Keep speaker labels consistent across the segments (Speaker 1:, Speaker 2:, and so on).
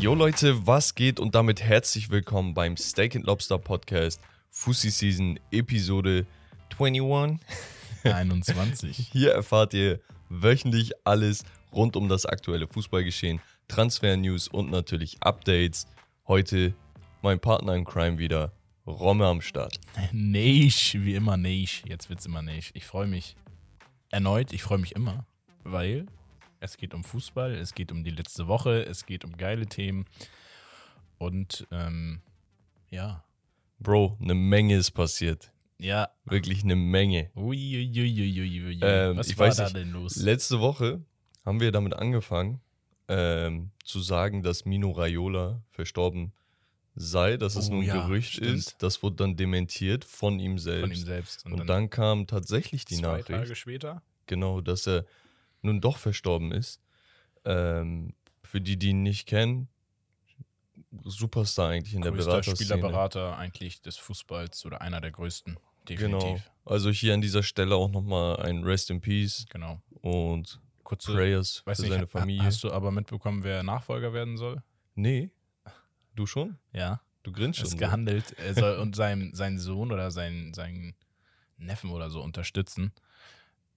Speaker 1: Jo Leute, was geht und damit herzlich willkommen beim Steak and Lobster Podcast Fussi Season Episode 21.
Speaker 2: 21.
Speaker 1: Hier erfahrt ihr wöchentlich alles rund um das aktuelle Fußballgeschehen, Transfer-News und natürlich Updates. Heute mein Partner in Crime wieder, Romme am Start.
Speaker 2: Neisch, wie immer Neisch. Jetzt wird's immer Neisch. Ich freue mich erneut, ich freue mich immer, weil es geht um Fußball, es geht um die letzte Woche, es geht um geile Themen und ähm, ja.
Speaker 1: Bro, eine Menge ist passiert.
Speaker 2: Ja.
Speaker 1: Wirklich eine Menge.
Speaker 2: Uiuiuiuiui.
Speaker 1: Ähm,
Speaker 2: Was war da
Speaker 1: nicht,
Speaker 2: denn los?
Speaker 1: Letzte Woche haben wir damit angefangen, ähm, zu sagen, dass Mino Raiola verstorben sei, dass es
Speaker 2: Oh
Speaker 1: nun
Speaker 2: ja,
Speaker 1: Gerücht
Speaker 2: stimmt.
Speaker 1: ist. Das wurde dann dementiert von ihm selbst.
Speaker 2: Von ihm selbst.
Speaker 1: Und, dann, kam tatsächlich die
Speaker 2: zwei
Speaker 1: Nachricht,
Speaker 2: Tage später.
Speaker 1: genau, dass er nun doch verstorben ist. Ähm, für die, die ihn nicht kennen, Superstar eigentlich in der
Speaker 2: Größter
Speaker 1: Beraterszene.
Speaker 2: Spielerberater eigentlich des Fußballs oder einer der größten.
Speaker 1: Genau.
Speaker 2: Definitiv.
Speaker 1: Also hier an dieser Stelle auch nochmal ein Rest in Peace
Speaker 2: Genau.
Speaker 1: und
Speaker 2: Kurze,
Speaker 1: Prayers
Speaker 2: weiß
Speaker 1: für
Speaker 2: nicht,
Speaker 1: seine
Speaker 2: ha-
Speaker 1: Familie.
Speaker 2: hast du aber mitbekommen, wer Nachfolger werden soll?
Speaker 1: nee. Du schon?
Speaker 2: Ja.
Speaker 1: Du grinst schon.
Speaker 2: ist
Speaker 1: so.
Speaker 2: gehandelt. Er soll und seinen, seinen Sohn oder seinen, seinen Neffen oder so unterstützen.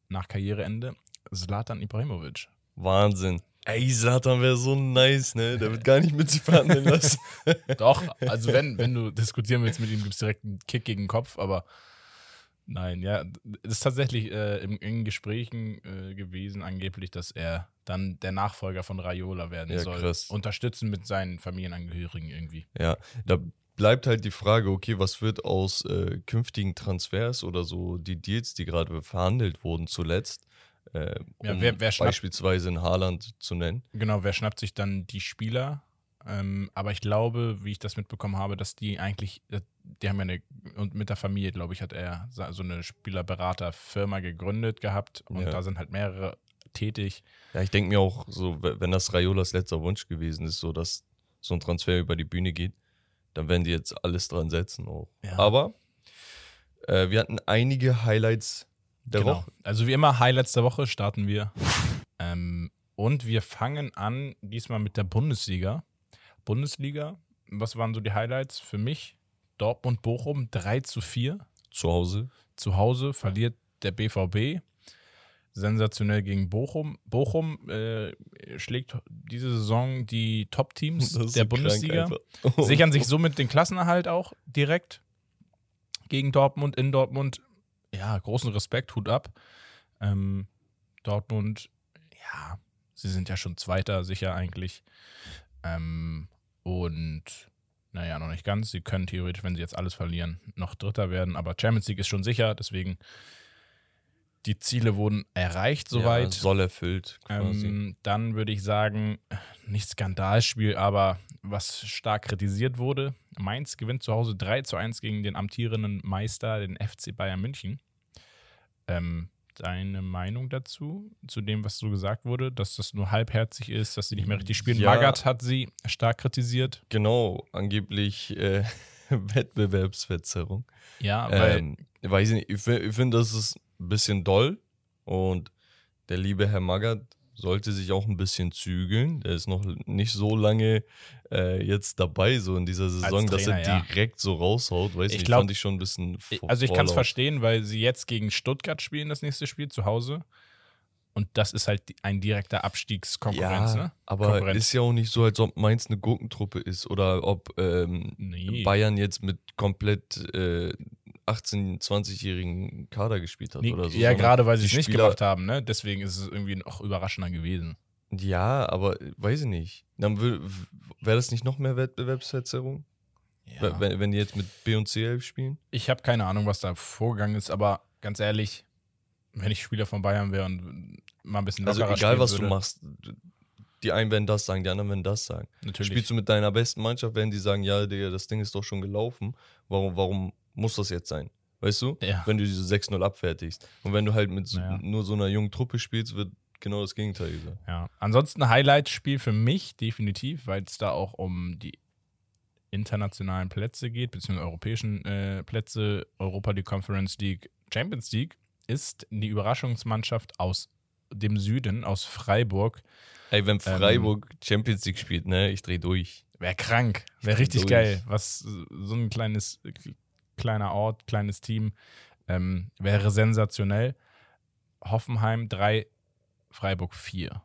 Speaker 2: Nach Karriereende. Zlatan Ibrahimovic.
Speaker 1: Wahnsinn. Ey, Satan wäre so nice, ne? Der wird gar nicht mit sich verhandeln lassen.
Speaker 2: Doch, also wenn, wenn du diskutieren willst mit ihm, gibt es direkt einen Kick gegen den Kopf, aber nein, ja, es ist tatsächlich äh, in, in Gesprächen äh, gewesen, angeblich, dass er dann der Nachfolger von Raiola werden
Speaker 1: Ja,
Speaker 2: soll.
Speaker 1: krass.
Speaker 2: Unterstützen mit seinen Familienangehörigen irgendwie.
Speaker 1: ja, da bleibt halt die Frage, okay, was wird aus äh, künftigen Transfers oder so die Deals, die gerade verhandelt wurden zuletzt, äh,
Speaker 2: Ja,
Speaker 1: um
Speaker 2: wer- wer
Speaker 1: beispielsweise in Haaland zu nennen.
Speaker 2: Genau, wer schnappt sich dann die Spieler? Ähm, aber ich glaube, wie ich das mitbekommen habe, dass die eigentlich, äh, die haben ja eine, und mit der Familie, glaube ich, hat er so eine Spielerberaterfirma gegründet gehabt und
Speaker 1: Ja.
Speaker 2: da sind halt mehrere tätig.
Speaker 1: Ja, ich denke mir auch so, wenn das Raiolas letzter Wunsch gewesen ist, so dass so ein Transfer über die Bühne geht, dann werden die jetzt alles dran setzen auch.
Speaker 2: Ja.
Speaker 1: Aber äh, wir hatten einige Highlights der
Speaker 2: genau.
Speaker 1: Woche.
Speaker 2: Also wie immer, Highlights der Woche starten wir. ähm, und wir fangen an, diesmal mit der Bundesliga. Bundesliga, was waren so die Highlights für mich? Dortmund-Bochum 3 zu 4.
Speaker 1: Zu Hause.
Speaker 2: Zu Hause verliert der BVB sensationell gegen Bochum. Bochum äh, schlägt diese Saison die Top-Teams der Bundesliga, sichern sich somit den Klassenerhalt auch direkt gegen Dortmund in Dortmund. Ja, großen Respekt, Hut ab. Ähm, Dortmund, ja, sie sind ja schon Zweiter sicher eigentlich. Ähm, und naja, noch nicht ganz. Sie können theoretisch, wenn sie jetzt alles verlieren, noch Dritter werden. Aber Champions League ist schon sicher, deswegen die Ziele wurden erreicht soweit.
Speaker 1: Ja, soll erfüllt quasi.
Speaker 2: Ähm, dann würde ich sagen, nicht Skandalspiel, aber was stark kritisiert wurde. Mainz gewinnt zu Hause 3 zu 1 gegen den amtierenden Meister, den FC Bayern München. Ähm, deine Meinung dazu, zu dem, was so gesagt wurde, dass das nur halbherzig ist, dass sie nicht mehr richtig spielen?
Speaker 1: Ja.
Speaker 2: Magath hat sie stark kritisiert.
Speaker 1: genau, angeblich äh, Wettbewerbsverzerrung.
Speaker 2: Ja, weil
Speaker 1: Ähm, weiß ich nicht, ich finde, ich find, das ist ein bisschen doll und der liebe Herr Magath sollte sich auch ein bisschen zügeln. Der ist noch nicht so lange äh, jetzt dabei, so in dieser Saison, dass er
Speaker 2: Trainer, ja.
Speaker 1: direkt so raushaut. Weiß
Speaker 2: Ich
Speaker 1: nicht,
Speaker 2: glaub-
Speaker 1: fand ich schon ein bisschen.
Speaker 2: Also ich kann es verstehen, weil sie jetzt gegen Stuttgart spielen, das nächste Spiel zu Hause. Und das ist halt ein direkter Abstiegskonkurrenz,
Speaker 1: Ja,
Speaker 2: ne?
Speaker 1: aber
Speaker 2: Konkurrent.
Speaker 1: ist ja auch nicht so, als ob Mainz eine Gurkentruppe ist oder ob ähm,
Speaker 2: Nee.
Speaker 1: Bayern jetzt mit komplett äh, 18-, 20-jährigen Kader gespielt hat
Speaker 2: Nee,
Speaker 1: oder so.
Speaker 2: ja, gerade weil sie es nicht
Speaker 1: Spieler-
Speaker 2: gemacht haben, ne? Deswegen ist es irgendwie noch überraschender gewesen.
Speaker 1: Ja, aber äh, weiß ich nicht. Dann wäre das nicht noch mehr Wettbewerbsverzerrung?
Speaker 2: Ja.
Speaker 1: Wenn, wenn die jetzt mit B und C elf spielen?
Speaker 2: Ich habe keine Ahnung, was da vorgegangen ist, aber ganz ehrlich, wenn ich Spieler von Bayern wäre und mal ein bisschen
Speaker 1: Also
Speaker 2: lockerer
Speaker 1: egal,
Speaker 2: spielen
Speaker 1: was
Speaker 2: würde,
Speaker 1: du machst. Die einen werden das sagen, die anderen werden das sagen.
Speaker 2: Natürlich.
Speaker 1: Spielst du mit deiner besten Mannschaft, werden die sagen, ja, Digga, das Ding ist doch schon gelaufen. Warum, warum muss das jetzt sein? Weißt du?
Speaker 2: Ja.
Speaker 1: Wenn du diese 6-0 abfertigst. Und wenn du halt mit
Speaker 2: Ja.
Speaker 1: nur so einer jungen Truppe spielst, wird genau das Gegenteil gesagt.
Speaker 2: Ja, ansonsten Highlight-Spiel für mich definitiv, weil es da auch um die internationalen Plätze geht, beziehungsweise europäischen äh, Plätze, Europa League, Conference League, Champions League, ist die Überraschungsmannschaft aus dem Süden, aus Freiburg.
Speaker 1: Ey, wenn Freiburg Champions League spielt, ne, ich dreh durch.
Speaker 2: Wäre krank. Wäre richtig
Speaker 1: durch.
Speaker 2: geil. Was so ein kleines, kleiner Ort, kleines Team. Ähm, wäre sensationell. Hoffenheim 3, Freiburg 4.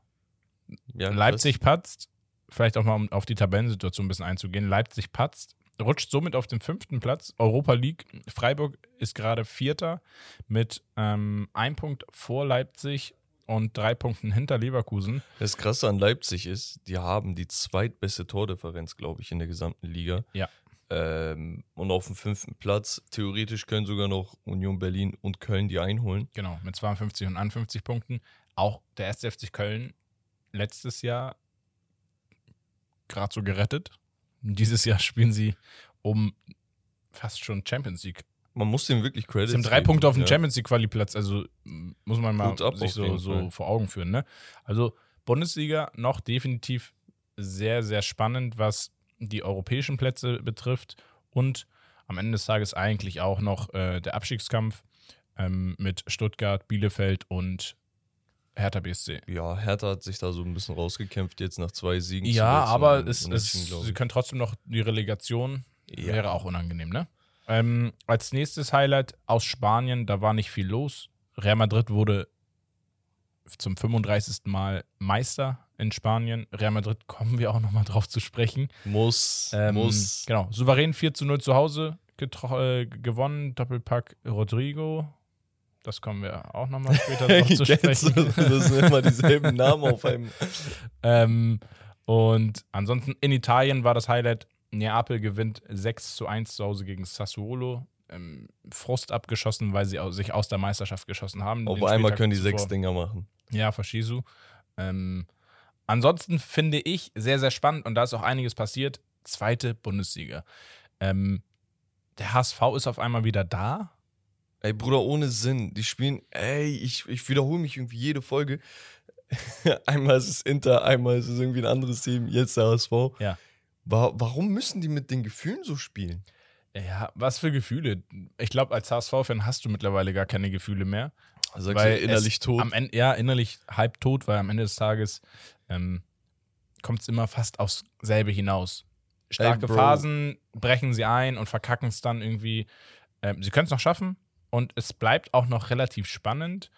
Speaker 1: Ja,
Speaker 2: Leipzig patzt, vielleicht auch mal um auf die Tabellensituation ein bisschen einzugehen. Leipzig patzt, rutscht somit auf den fünften Platz. Europa League. Freiburg ist gerade Vierter mit ähm, einem Punkt vor Leipzig und drei Punkten hinter Leverkusen.
Speaker 1: Das Krasse an Leipzig ist, die haben die zweitbeste Tordifferenz, glaube ich, in der gesamten Liga.
Speaker 2: Ja.
Speaker 1: Ähm, und auf dem fünften Platz, theoretisch können sogar noch Union Berlin und Köln die einholen.
Speaker 2: Genau, mit 52 und 51 Punkten. Auch der 1. FC Köln letztes Jahr gerade so gerettet. Dieses Jahr spielen sie um fast schon Champions League.
Speaker 1: Man muss dem wirklich Credit
Speaker 2: Sie haben drei
Speaker 1: geben,
Speaker 2: Punkte auf dem
Speaker 1: ja.
Speaker 2: Champions League Quali-Platz, also muss man mal sich so, so vor Augen führen. Ne? Also Bundesliga noch definitiv sehr, sehr spannend, was die europäischen Plätze betrifft und am Ende des Tages eigentlich auch noch äh, der Abstiegskampf ähm, mit Stuttgart, Bielefeld und Hertha BSC.
Speaker 1: Ja, Hertha hat sich da so ein bisschen rausgekämpft jetzt nach zwei Siegen.
Speaker 2: Ja, aber es, es, sie können trotzdem noch die Relegation,
Speaker 1: Ja.
Speaker 2: wäre auch unangenehm, ne? Ähm, als nächstes Highlight aus Spanien, da war nicht viel los. Real Madrid wurde zum 35. Mal Meister in Spanien. Real Madrid kommen wir auch nochmal drauf zu sprechen.
Speaker 1: Muss,
Speaker 2: Ähm,
Speaker 1: muss.
Speaker 2: Genau, souverän 4 zu 0 zu Hause äh, gewonnen. Doppelpack Rodrigo. Das kommen wir auch nochmal später drauf zu sprechen.
Speaker 1: das sind immer dieselben Namen auf einem.
Speaker 2: Ähm, und ansonsten in Italien war das Highlight, Neapel gewinnt 6 zu 1 zu Hause gegen Sassuolo. Ähm, Frust abgeschossen, weil sie sich aus der Meisterschaft geschossen haben.
Speaker 1: Auf einmal können die sechs Dinger machen.
Speaker 2: Ja, Fashisu. Ähm, ansonsten finde ich sehr, sehr spannend und da ist auch einiges passiert. Zweite Bundesliga. Ähm, der HSV ist auf einmal wieder da.
Speaker 1: Ey, Bruder, ohne Sinn. Die spielen, ey, ich, ich wiederhole mich irgendwie jede Folge. einmal ist es Inter, einmal ist es irgendwie ein anderes Team, jetzt der HSV.
Speaker 2: Ja.
Speaker 1: Wa warum müssen die mit den Gefühlen so spielen?
Speaker 2: Ja, was für Gefühle. Ich glaube, als HSV-Fan hast du mittlerweile gar keine Gefühle mehr.
Speaker 1: Sagst
Speaker 2: Weil
Speaker 1: innerlich tot?
Speaker 2: Am Ende, ja, innerlich halb tot, weil am Ende des Tages ähm, kommt es immer fast aufs selbe hinaus. Starke
Speaker 1: Bro.
Speaker 2: Phasen brechen sie ein und verkacken es dann irgendwie. Ähm, sie können es noch schaffen und es bleibt auch noch relativ spannend.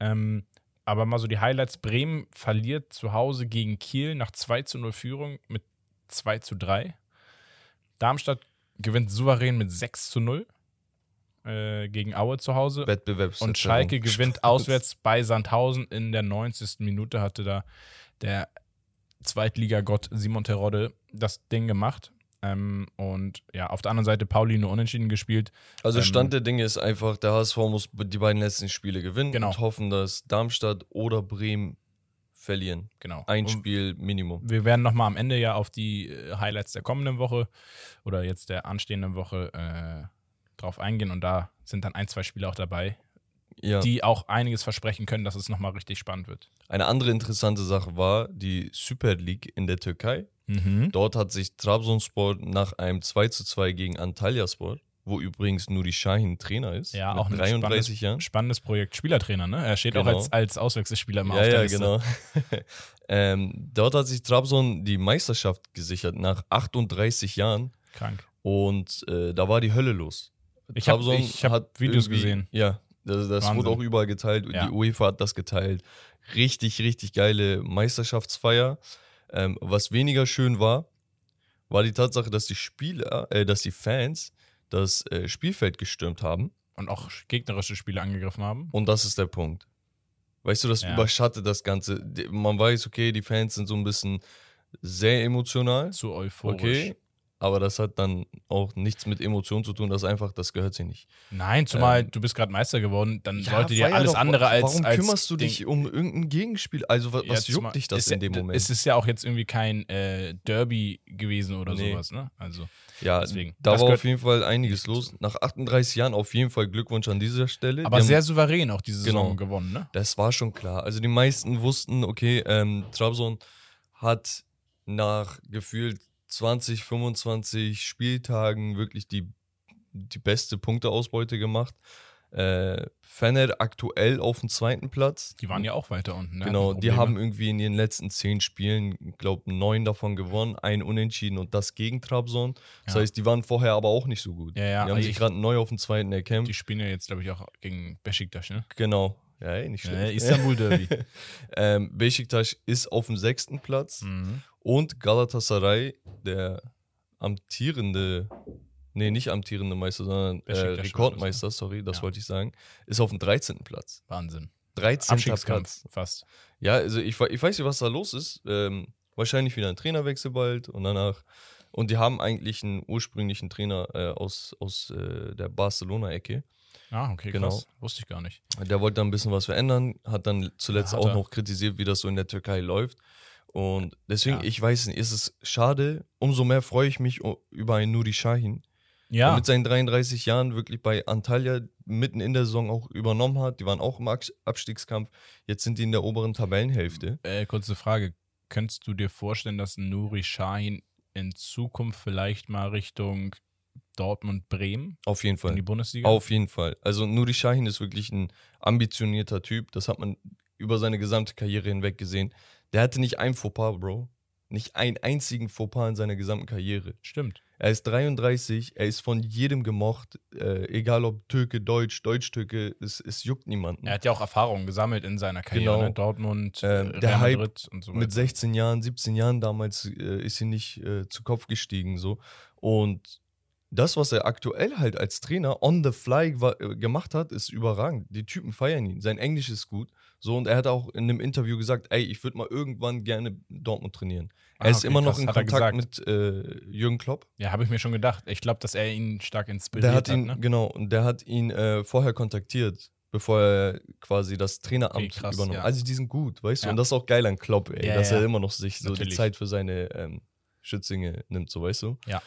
Speaker 2: Ähm, aber mal so die Highlights: Bremen verliert zu Hause gegen Kiel nach 2 zu 0 Führung mit 2 zu 3. Darmstadt gewinnt souverän mit 6 zu 0 äh, gegen Aue zu Hause.
Speaker 1: Wettbewerbs
Speaker 2: Und Schalke gewinnt auswärts bei Sandhausen in der 90. Minute hatte da der Zweitligagott Simon Terodde das Ding gemacht. Ähm, und ja, auf der anderen Seite Pauli nur unentschieden gespielt.
Speaker 1: Also
Speaker 2: ähm,
Speaker 1: Stand der Dinge ist einfach, der HSV muss die beiden letzten Spiele gewinnen
Speaker 2: Genau.
Speaker 1: und hoffen, dass Darmstadt oder Bremen verlieren.
Speaker 2: Genau.
Speaker 1: Ein
Speaker 2: Und
Speaker 1: Spiel Minimum.
Speaker 2: Wir werden nochmal am Ende ja auf die äh, Highlights der kommenden Woche oder jetzt der anstehenden Woche äh, drauf eingehen. Und da sind dann ein, zwei Spiele auch dabei,
Speaker 1: Ja.
Speaker 2: die auch einiges versprechen können, dass es nochmal richtig spannend wird.
Speaker 1: Eine andere interessante Sache war die Super League in der Türkei.
Speaker 2: Mhm.
Speaker 1: Dort hat sich Trabzonspor nach einem 2 zu 2 gegen Antalyaspor, wo übrigens nur die Shahin Trainer ist,
Speaker 2: Ja, auch ein
Speaker 1: 33 Jahren.
Speaker 2: Spannendes Projekt. Spielertrainer, ne? Er steht auch
Speaker 1: Genau.
Speaker 2: als, als Auswechselspieler immer
Speaker 1: Ja,
Speaker 2: auf der
Speaker 1: ja,
Speaker 2: Liste.
Speaker 1: genau. ähm, dort hat sich Trabzon die Meisterschaft gesichert nach 38 Jahren
Speaker 2: Krank.
Speaker 1: und äh, da war die Hölle los.
Speaker 2: Ich hab- ich hab
Speaker 1: hat
Speaker 2: Videos gesehen.
Speaker 1: Ja, das, das
Speaker 2: Wahnsinn.
Speaker 1: wurde auch überall geteilt.
Speaker 2: Ja.
Speaker 1: Die UEFA hat das geteilt. Richtig, richtig geile Meisterschaftsfeier. Ähm, was weniger schön war, war die Tatsache, dass die Spieler, äh, dass die Fans das äh, Spielfeld gestürmt haben.
Speaker 2: Und auch gegnerische Spiele angegriffen haben.
Speaker 1: Und das ist der Punkt. Weißt du, das
Speaker 2: Ja.
Speaker 1: überschattet das Ganze. Man weiß, okay, die Fans sind so ein bisschen sehr emotional.
Speaker 2: Zu euphorisch.
Speaker 1: Okay. Aber das hat dann auch nichts mit Emotionen zu tun. Das einfach, das gehört sich nicht.
Speaker 2: Nein, zumal
Speaker 1: Ähm,
Speaker 2: du bist gerade Meister geworden, dann
Speaker 1: Ja,
Speaker 2: sollte dir alles
Speaker 1: doch.
Speaker 2: andere als.
Speaker 1: Warum
Speaker 2: als
Speaker 1: kümmerst du dich um irgendein Gegenspiel? Also, wa- was
Speaker 2: zumal-
Speaker 1: juckt dich das in dem Moment?
Speaker 2: Es ist ja auch jetzt irgendwie kein äh, Derby gewesen oder
Speaker 1: Nee.
Speaker 2: sowas, ne? Also,
Speaker 1: ja,
Speaker 2: deswegen.
Speaker 1: da
Speaker 2: Das
Speaker 1: war auf jeden Fall einiges los. Nach 38 Jahren auf jeden Fall Glückwunsch an dieser Stelle.
Speaker 2: aber
Speaker 1: Die haben-
Speaker 2: sehr souverän auch diese Saison
Speaker 1: Genau.
Speaker 2: gewonnen, ne?
Speaker 1: Das war schon klar. Also die meisten wussten, okay, ähm, Trabzon hat nach gefühlt 20, 25 Spieltagen wirklich die, die beste Punkteausbeute gemacht. Äh, Fener aktuell auf dem zweiten Platz.
Speaker 2: Die waren ja auch weiter unten. Ne?
Speaker 1: Genau, die haben irgendwie in ihren letzten zehn Spielen, ich glaube, neun davon gewonnen, ein Unentschieden und das gegen Trabzon. Das
Speaker 2: Ja.
Speaker 1: heißt, die waren vorher aber auch nicht so gut.
Speaker 2: Ja, ja,
Speaker 1: Die haben sich
Speaker 2: ich-
Speaker 1: gerade neu auf den zweiten erkämpft.
Speaker 2: Die spielen ja jetzt, glaube ich, auch gegen Besiktas, ne?
Speaker 1: Genau. Ja, ey, nicht schlecht.
Speaker 2: Äh, Istanbul Derby.
Speaker 1: ähm, Besiktas ist auf dem sechsten Platz
Speaker 2: mhm.
Speaker 1: und Galatasaray, der amtierende, nee, nicht amtierende Meister, sondern äh,
Speaker 2: Beşiktaş
Speaker 1: Rekordmeister, sorry, das
Speaker 2: Ja.
Speaker 1: wollte ich sagen, ist auf dem 13. Platz.
Speaker 2: Wahnsinn.
Speaker 1: 13.
Speaker 2: Abstiegskampf
Speaker 1: Platz.
Speaker 2: fast.
Speaker 1: Ja, also ich, ich weiß nicht, was da los ist. Ähm, wahrscheinlich wieder ein Trainerwechsel bald und danach. Und die haben eigentlich einen ursprünglichen Trainer äh, aus, aus äh, der Barcelona-Ecke.
Speaker 2: Ah, okay,
Speaker 1: Genau.
Speaker 2: krass. Wusste ich gar nicht.
Speaker 1: Der wollte da ein bisschen was verändern, hat dann zuletzt
Speaker 2: Ja, hat
Speaker 1: auch noch kritisiert, wie das so in der Türkei läuft. Und deswegen,
Speaker 2: Ja.
Speaker 1: ich weiß nicht, ist es schade. Umso mehr freue ich mich über einen Nuri Sahin, der
Speaker 2: Ja,
Speaker 1: mit seinen 33 Jahren wirklich bei Antalya mitten in der Saison auch übernommen hat. Die waren auch im Abs- Abstiegskampf. Jetzt sind die in der oberen Tabellenhälfte.
Speaker 2: äh, kurze Frage. Könntest du dir vorstellen, dass Nuri Sahin in Zukunft vielleicht mal Richtung Dortmund, Bremen
Speaker 1: Auf jeden Fall.
Speaker 2: in die Bundesliga?
Speaker 1: Auf jeden Fall. Also Nuri Sahin ist wirklich ein ambitionierter Typ. Das hat man über seine gesamte Karriere hinweg gesehen. Der hatte nicht ein Fauxpas, Bro. Nicht einen einzigen Fauxpas in seiner gesamten Karriere.
Speaker 2: Stimmt.
Speaker 1: Er ist 33, er ist von jedem gemocht, äh, egal ob Türke, Deutsch, Deutsch-Türke, es, es juckt niemanden.
Speaker 2: Er hat ja auch Erfahrungen gesammelt in seiner Karriere.
Speaker 1: Genau.
Speaker 2: Ne? Dortmund,
Speaker 1: Ähm,
Speaker 2: äh,
Speaker 1: der
Speaker 2: Real
Speaker 1: Hype
Speaker 2: Madrid und so weiter.
Speaker 1: Mit 16 Jahren, 17 Jahren damals äh, ist sie nicht äh, zu Kopf gestiegen so. Und das, was er aktuell halt als Trainer on the fly äh, gemacht hat, ist überragend. Die Typen feiern ihn. Sein Englisch ist gut. So, und er hat auch in einem Interview gesagt, ey, ich würde mal irgendwann gerne Dortmund trainieren. Er
Speaker 2: Ah,
Speaker 1: ist
Speaker 2: okay,
Speaker 1: immer noch in
Speaker 2: Hat er
Speaker 1: Kontakt mit äh, Jürgen Klopp.
Speaker 2: Ja, habe ich mir schon gedacht. Ich glaube, dass er ihn stark inspiriert
Speaker 1: Der hat ihn,
Speaker 2: ne?
Speaker 1: genau, und der hat ihn äh, vorher kontaktiert, bevor er quasi das Traineramt
Speaker 2: Okay, krass,
Speaker 1: übernommen
Speaker 2: ja.
Speaker 1: hat. Also die sind gut, weißt du?
Speaker 2: Ja.
Speaker 1: Und das ist auch geil an Klopp, ey,
Speaker 2: Ja,
Speaker 1: dass
Speaker 2: ja.
Speaker 1: er immer noch sich so
Speaker 2: Natürlich.
Speaker 1: die Zeit für seine ähm, Schützlinge nimmt, so weißt du?
Speaker 2: Ja.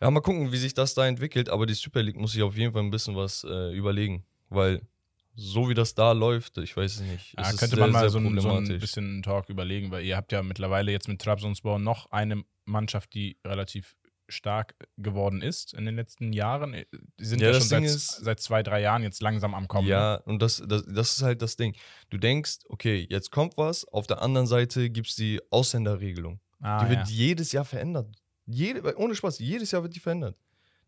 Speaker 1: Ja, mal gucken, wie sich das da entwickelt, aber die Super League muss sich auf jeden Fall ein bisschen was äh, überlegen, weil so wie das da läuft, ich weiß es nicht.
Speaker 2: Ja,
Speaker 1: es
Speaker 2: könnte
Speaker 1: sehr,
Speaker 2: man mal
Speaker 1: sehr
Speaker 2: so ein, so ein bisschen Talk überlegen, weil ihr habt ja mittlerweile jetzt mit Trabzonspor noch eine Mannschaft, die relativ stark geworden ist in den letzten Jahren. Die sind
Speaker 1: Ja,
Speaker 2: ja,
Speaker 1: das
Speaker 2: schon seit,
Speaker 1: ist-
Speaker 2: seit zwei, drei Jahren jetzt langsam am Kommen. ne?
Speaker 1: Ja, und das, das, das ist halt das Ding. Du denkst, okay, jetzt kommt was, auf der anderen Seite gibt es die Ausländerregelung.
Speaker 2: ah,
Speaker 1: Die wird
Speaker 2: ja.
Speaker 1: jedes Jahr verändert. Jede, ohne Spaß, jedes Jahr wird die verändert.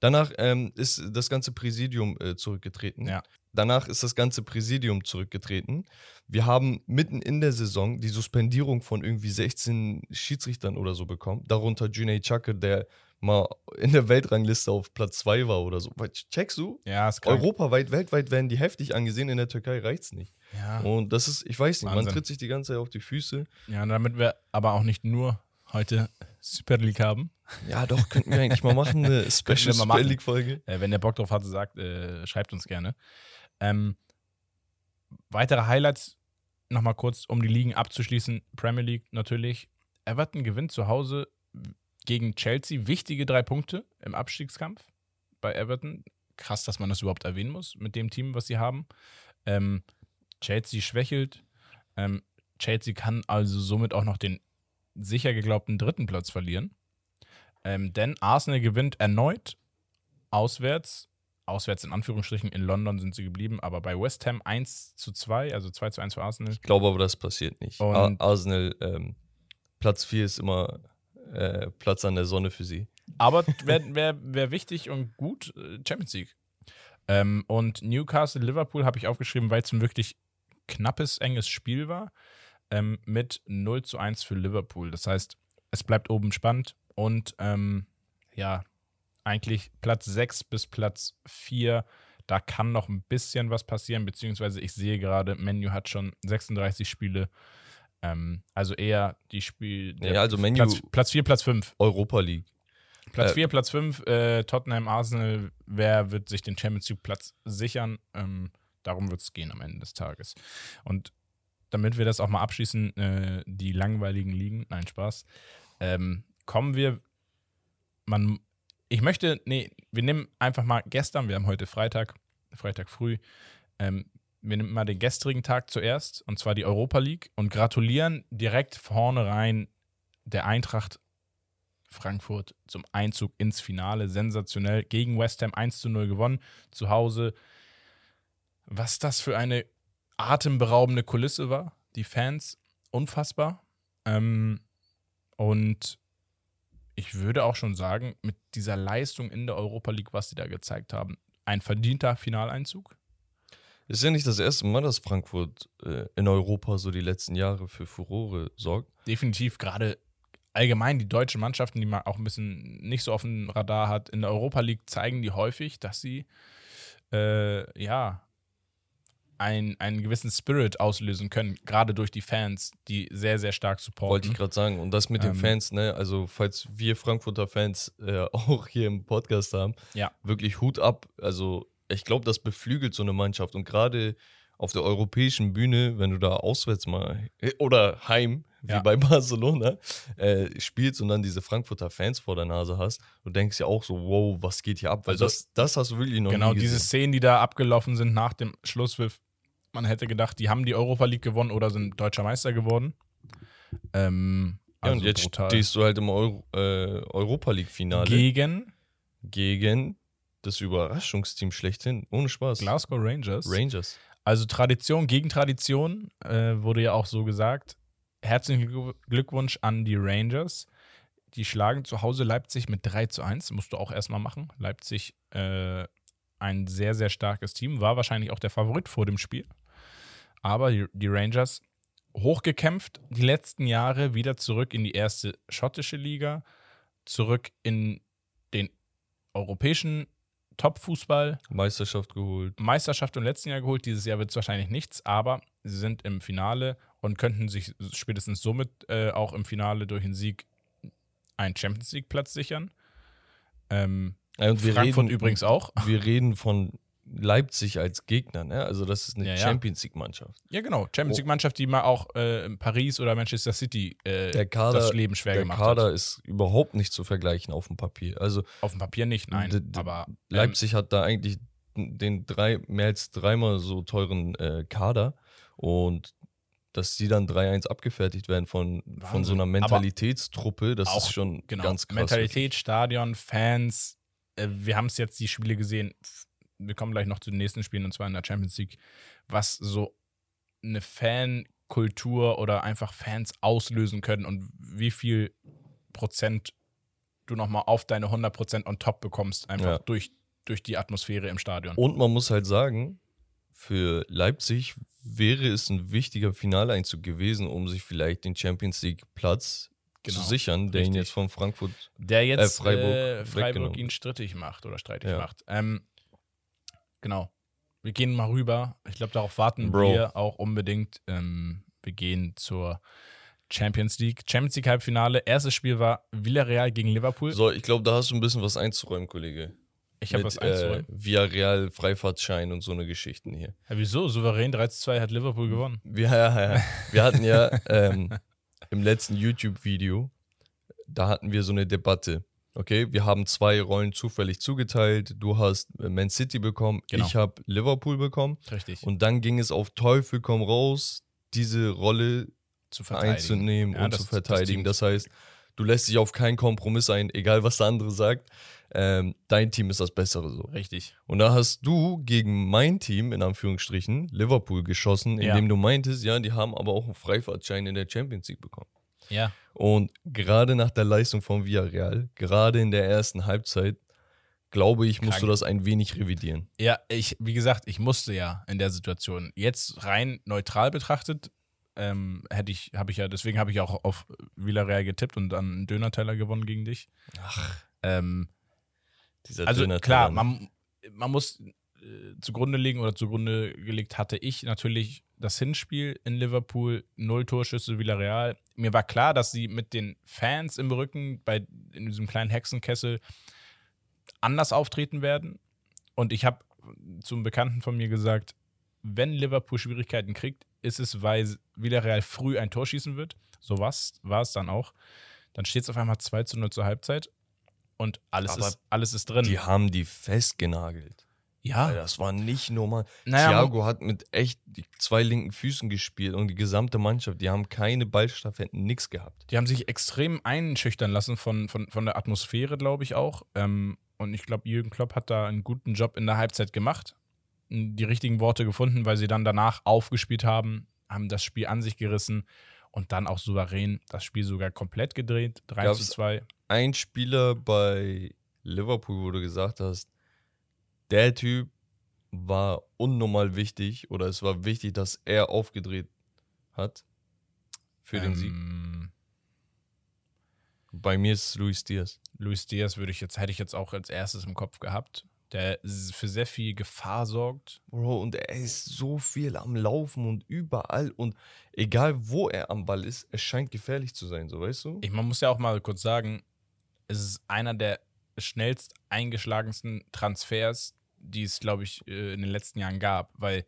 Speaker 1: Danach ähm, ist das ganze Präsidium äh, zurückgetreten.
Speaker 2: Ja.
Speaker 1: Danach ist das ganze Präsidium zurückgetreten. Wir haben mitten in der Saison die Suspendierung von irgendwie 16 Schiedsrichtern oder so bekommen. Darunter Juney Chakr, der mal in der Weltrangliste auf Platz 2 war oder so. Checkst du?
Speaker 2: ja, ist krank.
Speaker 1: Europaweit, weltweit werden die heftig angesehen, in der Türkei reicht's nicht.
Speaker 2: Ja.
Speaker 1: Und das ist, ich weiß nicht, man
Speaker 2: Wahnsinn.
Speaker 1: tritt sich die ganze Zeit auf die Füße.
Speaker 2: ja, damit wir aber auch nicht nur heute Super League haben,
Speaker 1: Ja, doch, könnten wir eigentlich mal machen, eine Special Super. League-Folge.
Speaker 2: Äh, wenn der Bock drauf hat, sagt, äh, schreibt uns gerne. Ähm, weitere Highlights nochmal kurz, um die Ligen abzuschließen. Premier League natürlich. Everton gewinnt zu Hause gegen Chelsea. Wichtige drei Punkte im Abstiegskampf bei Everton. Krass, dass man das überhaupt erwähnen muss mit dem Team, was sie haben. Ähm, Chelsea schwächelt. Ähm, Chelsea kann also somit auch noch den sicher geglaubten dritten Platz verlieren. Ähm, denn Arsenal gewinnt erneut auswärts. Auswärts in Anführungsstrichen in London sind sie geblieben, aber bei West Ham 1 zu 2, also 2 zu 1 für Arsenal.
Speaker 1: Ich glaube aber, das passiert nicht. Ar Arsenal, ähm, Platz 4 ist immer äh, Platz an der Sonne für sie.
Speaker 2: Aber wäre wär, wär wichtig und gut, äh, Champions League. Ähm, und Newcastle, Liverpool habe ich aufgeschrieben, weil es ein wirklich knappes, enges Spiel war. Ähm, mit 0 zu 1 für Liverpool. Das heißt, es bleibt oben spannend und ähm, ja, eigentlich Platz 6 bis Platz 4. Da kann noch ein bisschen was passieren, beziehungsweise ich sehe gerade, Menu hat schon 36 Spiele. Ähm, also eher die Spiel.
Speaker 1: Ja, also Man U-
Speaker 2: Platz, Platz 4, Platz 5.
Speaker 1: Europa League.
Speaker 2: Platz
Speaker 1: Äh,
Speaker 2: 4, Platz 5, äh, Tottenham, Arsenal, wer wird sich den Champions League Platz sichern? Ähm, darum wird es gehen am Ende des Tages. Und damit wir das auch mal abschließen, äh, die langweiligen Ligen, nein, Spaß, ähm, kommen wir, man, ich möchte, nee, wir nehmen einfach mal gestern, wir haben heute Freitag, Freitag früh, ähm, wir nehmen mal den gestrigen Tag zuerst, und zwar die Europa League, und gratulieren direkt vorne rein der Eintracht Frankfurt zum Einzug ins Finale. Sensationell. Gegen West Ham 1 zu 0 gewonnen. Zu Hause was das für eine atemberaubende Kulisse war. Die Fans, unfassbar. Ähm, und ich würde auch schon sagen, mit dieser Leistung in der Europa League, was sie da gezeigt haben, ein verdienter Finaleinzug.
Speaker 1: Ist ja nicht das erste Mal, dass Frankfurt äh, in Europa so die letzten Jahre für Furore sorgt.
Speaker 2: Definitiv gerade allgemein die deutschen Mannschaften, die man auch ein bisschen nicht so auf dem Radar hat, in der Europa League zeigen die häufig, dass sie äh, ja ein, einen gewissen Spirit auslösen können, gerade durch die Fans, die sehr, sehr stark supporten.
Speaker 1: Wollte ich gerade sagen. Und das mit den
Speaker 2: Ähm,
Speaker 1: Fans, ne? Also, falls wir Frankfurter Fans äh, auch hier im Podcast haben,
Speaker 2: Ja.
Speaker 1: wirklich Hut ab. Also, ich glaube, das beflügelt so eine Mannschaft. Und gerade auf der europäischen Bühne, wenn du da auswärts mal oder heim, wie
Speaker 2: Ja.
Speaker 1: bei Barcelona, äh, spielst und dann diese Frankfurter Fans vor der Nase hast, du denkst ja auch so, wow, was geht hier ab? Weil
Speaker 2: Also,
Speaker 1: das, das hast du wirklich noch
Speaker 2: Genau,
Speaker 1: nie
Speaker 2: diese
Speaker 1: gesehen.
Speaker 2: Szenen, die da abgelaufen sind nach dem Schlusspfiff, man hätte gedacht, die haben die Europa League gewonnen oder sind deutscher Meister geworden. Ähm,
Speaker 1: Ja,
Speaker 2: also
Speaker 1: und jetzt
Speaker 2: brutal.
Speaker 1: stehst du halt im Euro, äh, Europa League-Finale
Speaker 2: gegen
Speaker 1: gegen das Überraschungsteam schlechthin. Ohne Spaß.
Speaker 2: Glasgow Rangers.
Speaker 1: Rangers.
Speaker 2: Also Tradition gegen Tradition äh, wurde ja auch so gesagt. Herzlichen Glück- Glückwunsch an die Rangers. Die schlagen zu Hause Leipzig mit 3 zu 1. Musst du auch erstmal machen. Leipzig äh, ein sehr, sehr starkes Team. War wahrscheinlich auch der Favorit vor dem Spiel. Aber die, Rangers hochgekämpft, die letzten Jahre wieder zurück in die erste schottische Liga, zurück in den europäischen Top-Fußball.
Speaker 1: Meisterschaft geholt.
Speaker 2: Meisterschaft im letzten Jahr geholt. Dieses Jahr wird es wahrscheinlich nichts, aber sie sind im Finale und könnten sich spätestens somit äh, auch im Finale durch den Sieg einen Champions League-Platz sichern. Ähm,
Speaker 1: Ja, und wir
Speaker 2: Frankfurt
Speaker 1: reden,
Speaker 2: übrigens auch.
Speaker 1: Wir reden von Leipzig als Gegner, ne? Also das ist eine
Speaker 2: Ja, ja.
Speaker 1: Champions League-Mannschaft.
Speaker 2: Ja, genau. Champions League-Mannschaft, die mal auch äh, in Paris oder Manchester City äh,
Speaker 1: Der Kader,
Speaker 2: das Leben schwer
Speaker 1: der
Speaker 2: gemacht
Speaker 1: Kader
Speaker 2: hat.
Speaker 1: ist überhaupt nicht zu vergleichen auf dem Papier. Also
Speaker 2: Auf dem Papier nicht, nein. Aber ähm,
Speaker 1: Leipzig hat da eigentlich den drei, mehr als dreimal so teuren äh, Kader und dass die dann 3-1 abgefertigt werden von, von so einer Mentalitätstruppe, das ist schon
Speaker 2: genau.
Speaker 1: ganz krass.
Speaker 2: Mentalität, Stadion, Fans. Äh, wir haben es jetzt die Spiele gesehen. Wir kommen gleich noch zu den nächsten Spielen und zwar in der Champions League, was so eine Fankultur oder einfach Fans auslösen können und wie viel Prozent du nochmal auf deine 100 Prozent on top bekommst, einfach
Speaker 1: Ja.
Speaker 2: durch, durch die Atmosphäre im Stadion.
Speaker 1: Und man muss halt sagen, für Leipzig wäre es ein wichtiger Finaleinzug gewesen, um sich vielleicht den Champions League Platz
Speaker 2: Genau,
Speaker 1: zu sichern, der ihn
Speaker 2: richtig.
Speaker 1: jetzt von Frankfurt.
Speaker 2: Der jetzt
Speaker 1: Äh, Freiburg
Speaker 2: äh, Freiburg ihn strittig macht oder streitig
Speaker 1: Ja.
Speaker 2: macht. Ähm, genau. Wir gehen mal rüber. Ich glaube, darauf warten
Speaker 1: Bro.
Speaker 2: wir auch unbedingt. Ähm, wir gehen zur Champions League. Champions League Halbfinale. Erstes Spiel war Villarreal gegen Liverpool.
Speaker 1: So, ich glaube, da hast du ein bisschen was einzuräumen, Kollege.
Speaker 2: ich habe was einzuräumen.
Speaker 1: Äh, Villarreal, Freifahrtschein und so eine Geschichten hier.
Speaker 2: Ja, wieso? Souverän 3 zu 2 hat Liverpool gewonnen.
Speaker 1: Wir, ja, ja. wir hatten ja ähm, im letzten YouTube-Video, da hatten wir so eine Debatte. Okay, wir haben zwei Rollen zufällig zugeteilt. Du hast äh, Man City bekommen,
Speaker 2: Genau.
Speaker 1: ich habe Liverpool bekommen.
Speaker 2: Richtig.
Speaker 1: Und dann ging es auf Teufel komm raus, diese Rolle
Speaker 2: zu
Speaker 1: einzunehmen
Speaker 2: Ja,
Speaker 1: und
Speaker 2: das-
Speaker 1: zu
Speaker 2: das
Speaker 1: verteidigen.
Speaker 2: Team-
Speaker 1: Das, heißt, du lässt dich auf keinen Kompromiss ein, egal was der andere sagt. Ähm, dein Team ist das Bessere so.
Speaker 2: Richtig.
Speaker 1: Und da hast du gegen mein Team, in Anführungsstrichen, Liverpool geschossen,
Speaker 2: Ja.
Speaker 1: indem du meintest, ja, die haben aber auch einen Freifahrtschein in der Champions League bekommen.
Speaker 2: Ja.
Speaker 1: Und gerade nach der Leistung von Villarreal, gerade in der ersten Halbzeit, glaube ich, musst
Speaker 2: Krank.
Speaker 1: du das ein wenig revidieren.
Speaker 2: Ja, ich, wie gesagt, ich musste ja in der Situation. Jetzt rein neutral betrachtet, ähm, hätte ich, habe ich ja, deswegen habe ich auch auf Villarreal getippt und dann einen Döner-Teller gewonnen gegen dich.
Speaker 1: Ach,
Speaker 2: Ähm,
Speaker 1: dieser
Speaker 2: also
Speaker 1: Döner-Teller,
Speaker 2: klar,
Speaker 1: ne?
Speaker 2: man, man muss äh, zugrunde legen oder zugrunde gelegt hatte ich natürlich das Hinspiel in Liverpool, null Torschüsse Villarreal. Mir war klar, dass sie mit den Fans im Rücken bei in diesem kleinen Hexenkessel anders auftreten werden. Und ich habe zum Bekannten von mir gesagt, wenn Liverpool Schwierigkeiten kriegt, ist es, weil Villarreal früh ein Tor schießen wird. So war es dann auch. Dann steht es auf einmal 2 zu 0 zur Halbzeit und alles,
Speaker 1: Aber
Speaker 2: ist, alles ist drin.
Speaker 1: Die haben die festgenagelt.
Speaker 2: Ja,
Speaker 1: Alter, Das war nicht normal.
Speaker 2: Naja,
Speaker 1: Thiago hat mit echt die zwei linken Füßen gespielt und die gesamte Mannschaft, die haben keine Ballstaffetten, nix gehabt.
Speaker 2: die haben sich extrem einschüchtern lassen von, von, von der Atmosphäre, glaube ich auch. Ähm, und ich glaube, Jürgen Klopp hat da einen guten Job in der Halbzeit gemacht. die richtigen Worte gefunden, weil sie dann danach aufgespielt haben, haben das Spiel an sich gerissen und dann auch souverän das Spiel sogar komplett gedreht. 3
Speaker 1: Gab's-
Speaker 2: zu 2.
Speaker 1: Ein Spieler bei Liverpool, wo du gesagt hast, der Typ war unnormal wichtig oder es war wichtig, dass er aufgedreht hat für den Sieg.
Speaker 2: Ähm,
Speaker 1: Bei mir ist es Luis Diaz.
Speaker 2: Luis Diaz würde ich jetzt, hätte ich jetzt auch als erstes im Kopf gehabt, der für sehr viel Gefahr sorgt.
Speaker 1: Bro, und er ist so viel am Laufen und überall und egal wo er am Ball ist, es scheint gefährlich zu sein, so weißt du?
Speaker 2: Ich, man muss ja auch mal kurz sagen, es ist einer der schnellst eingeschlagensten Transfers, die es, glaube ich, äh, in den letzten Jahren gab, weil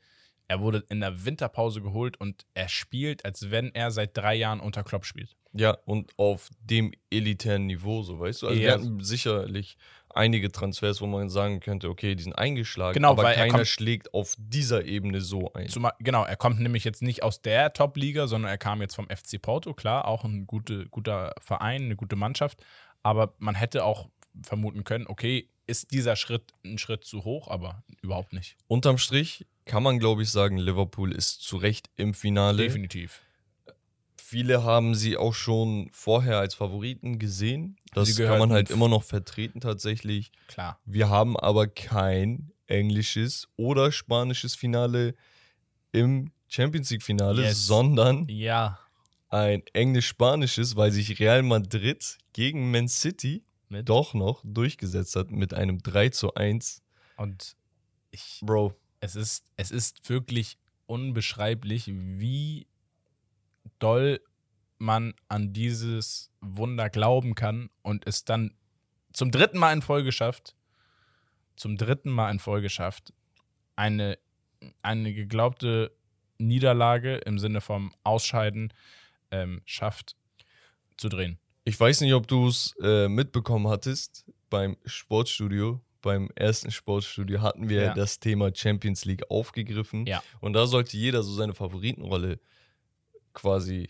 Speaker 2: er wurde in der Winterpause geholt und er spielt, als wenn er seit drei Jahren unter Klopp spielt.
Speaker 1: Ja, und auf dem elitären Niveau, so weißt du? Also wir
Speaker 2: Ja.
Speaker 1: hatten sicherlich einige Transfers, wo man sagen könnte, okay, die sind eingeschlagen,
Speaker 2: Genau,
Speaker 1: aber
Speaker 2: weil er
Speaker 1: keiner
Speaker 2: kommt-
Speaker 1: schlägt auf dieser Ebene so ein.
Speaker 2: Zumal, genau, er kommt nämlich jetzt nicht aus der Top-Liga, sondern er kam jetzt vom FC Porto, klar, auch ein gute, guter Verein, eine gute Mannschaft, aber man hätte auch vermuten können, okay, ist dieser Schritt ein Schritt zu hoch, aber überhaupt nicht.
Speaker 1: Unterm Strich kann man, glaube ich, sagen, Liverpool ist zu Recht im Finale.
Speaker 2: Definitiv.
Speaker 1: Viele haben sie auch schon vorher als Favoriten gesehen. Das kann man halt immer noch vertreten tatsächlich.
Speaker 2: Klar.
Speaker 1: Wir haben aber kein englisches oder spanisches Finale im Champions League Finale,
Speaker 2: Yes.
Speaker 1: sondern
Speaker 2: Ja.
Speaker 1: ein englisch-spanisches, weil sich Real Madrid gegen Man City
Speaker 2: Mit.
Speaker 1: doch noch durchgesetzt hat mit einem 3 zu 1.
Speaker 2: Und ich,
Speaker 1: Bro,
Speaker 2: es ist, es ist wirklich unbeschreiblich, wie doll man an dieses Wunder glauben kann und es dann zum dritten Mal in Folge schafft, zum dritten Mal in Folge schafft, eine, eine geglaubte Niederlage im Sinne vom Ausscheiden ähm, schafft zu drehen.
Speaker 1: Ich weiß nicht, ob du es äh, mitbekommen hattest beim Sportstudio. Beim ersten Sportstudio hatten wir
Speaker 2: Ja.
Speaker 1: das Thema Champions League aufgegriffen.
Speaker 2: Ja.
Speaker 1: Und da sollte jeder so seine Favoritenrolle quasi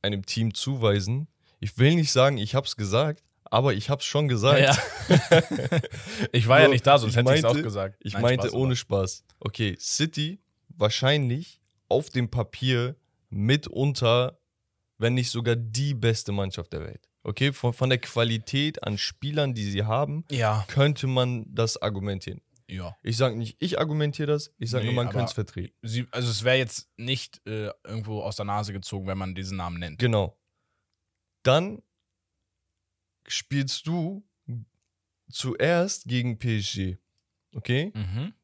Speaker 1: einem Team zuweisen. Ich will nicht sagen, ich hab's gesagt, aber ich hab's schon gesagt.
Speaker 2: ich war ja
Speaker 1: Bro,
Speaker 2: nicht da, sonst
Speaker 1: ich
Speaker 2: hätte ich es
Speaker 1: meinte-
Speaker 2: auch gesagt.
Speaker 1: Ich
Speaker 2: Nein,
Speaker 1: meinte
Speaker 2: Spaß,
Speaker 1: ohne Spaß. Okay, City wahrscheinlich auf dem Papier mitunter, wenn nicht sogar die beste Mannschaft der Welt. Okay, von, von der Qualität an Spielern, die sie haben,
Speaker 2: Ja,
Speaker 1: könnte man das argumentieren.
Speaker 2: ja.
Speaker 1: Ich sage nicht, ich argumentiere das, ich sage
Speaker 2: Nee,
Speaker 1: nur, man könnte es vertreten.
Speaker 2: Sie, also es wäre jetzt nicht äh, irgendwo aus der Nase gezogen, wenn man diesen Namen nennt.
Speaker 1: Genau. Dann spielst du zuerst gegen PSG. Okay?
Speaker 2: Mhm.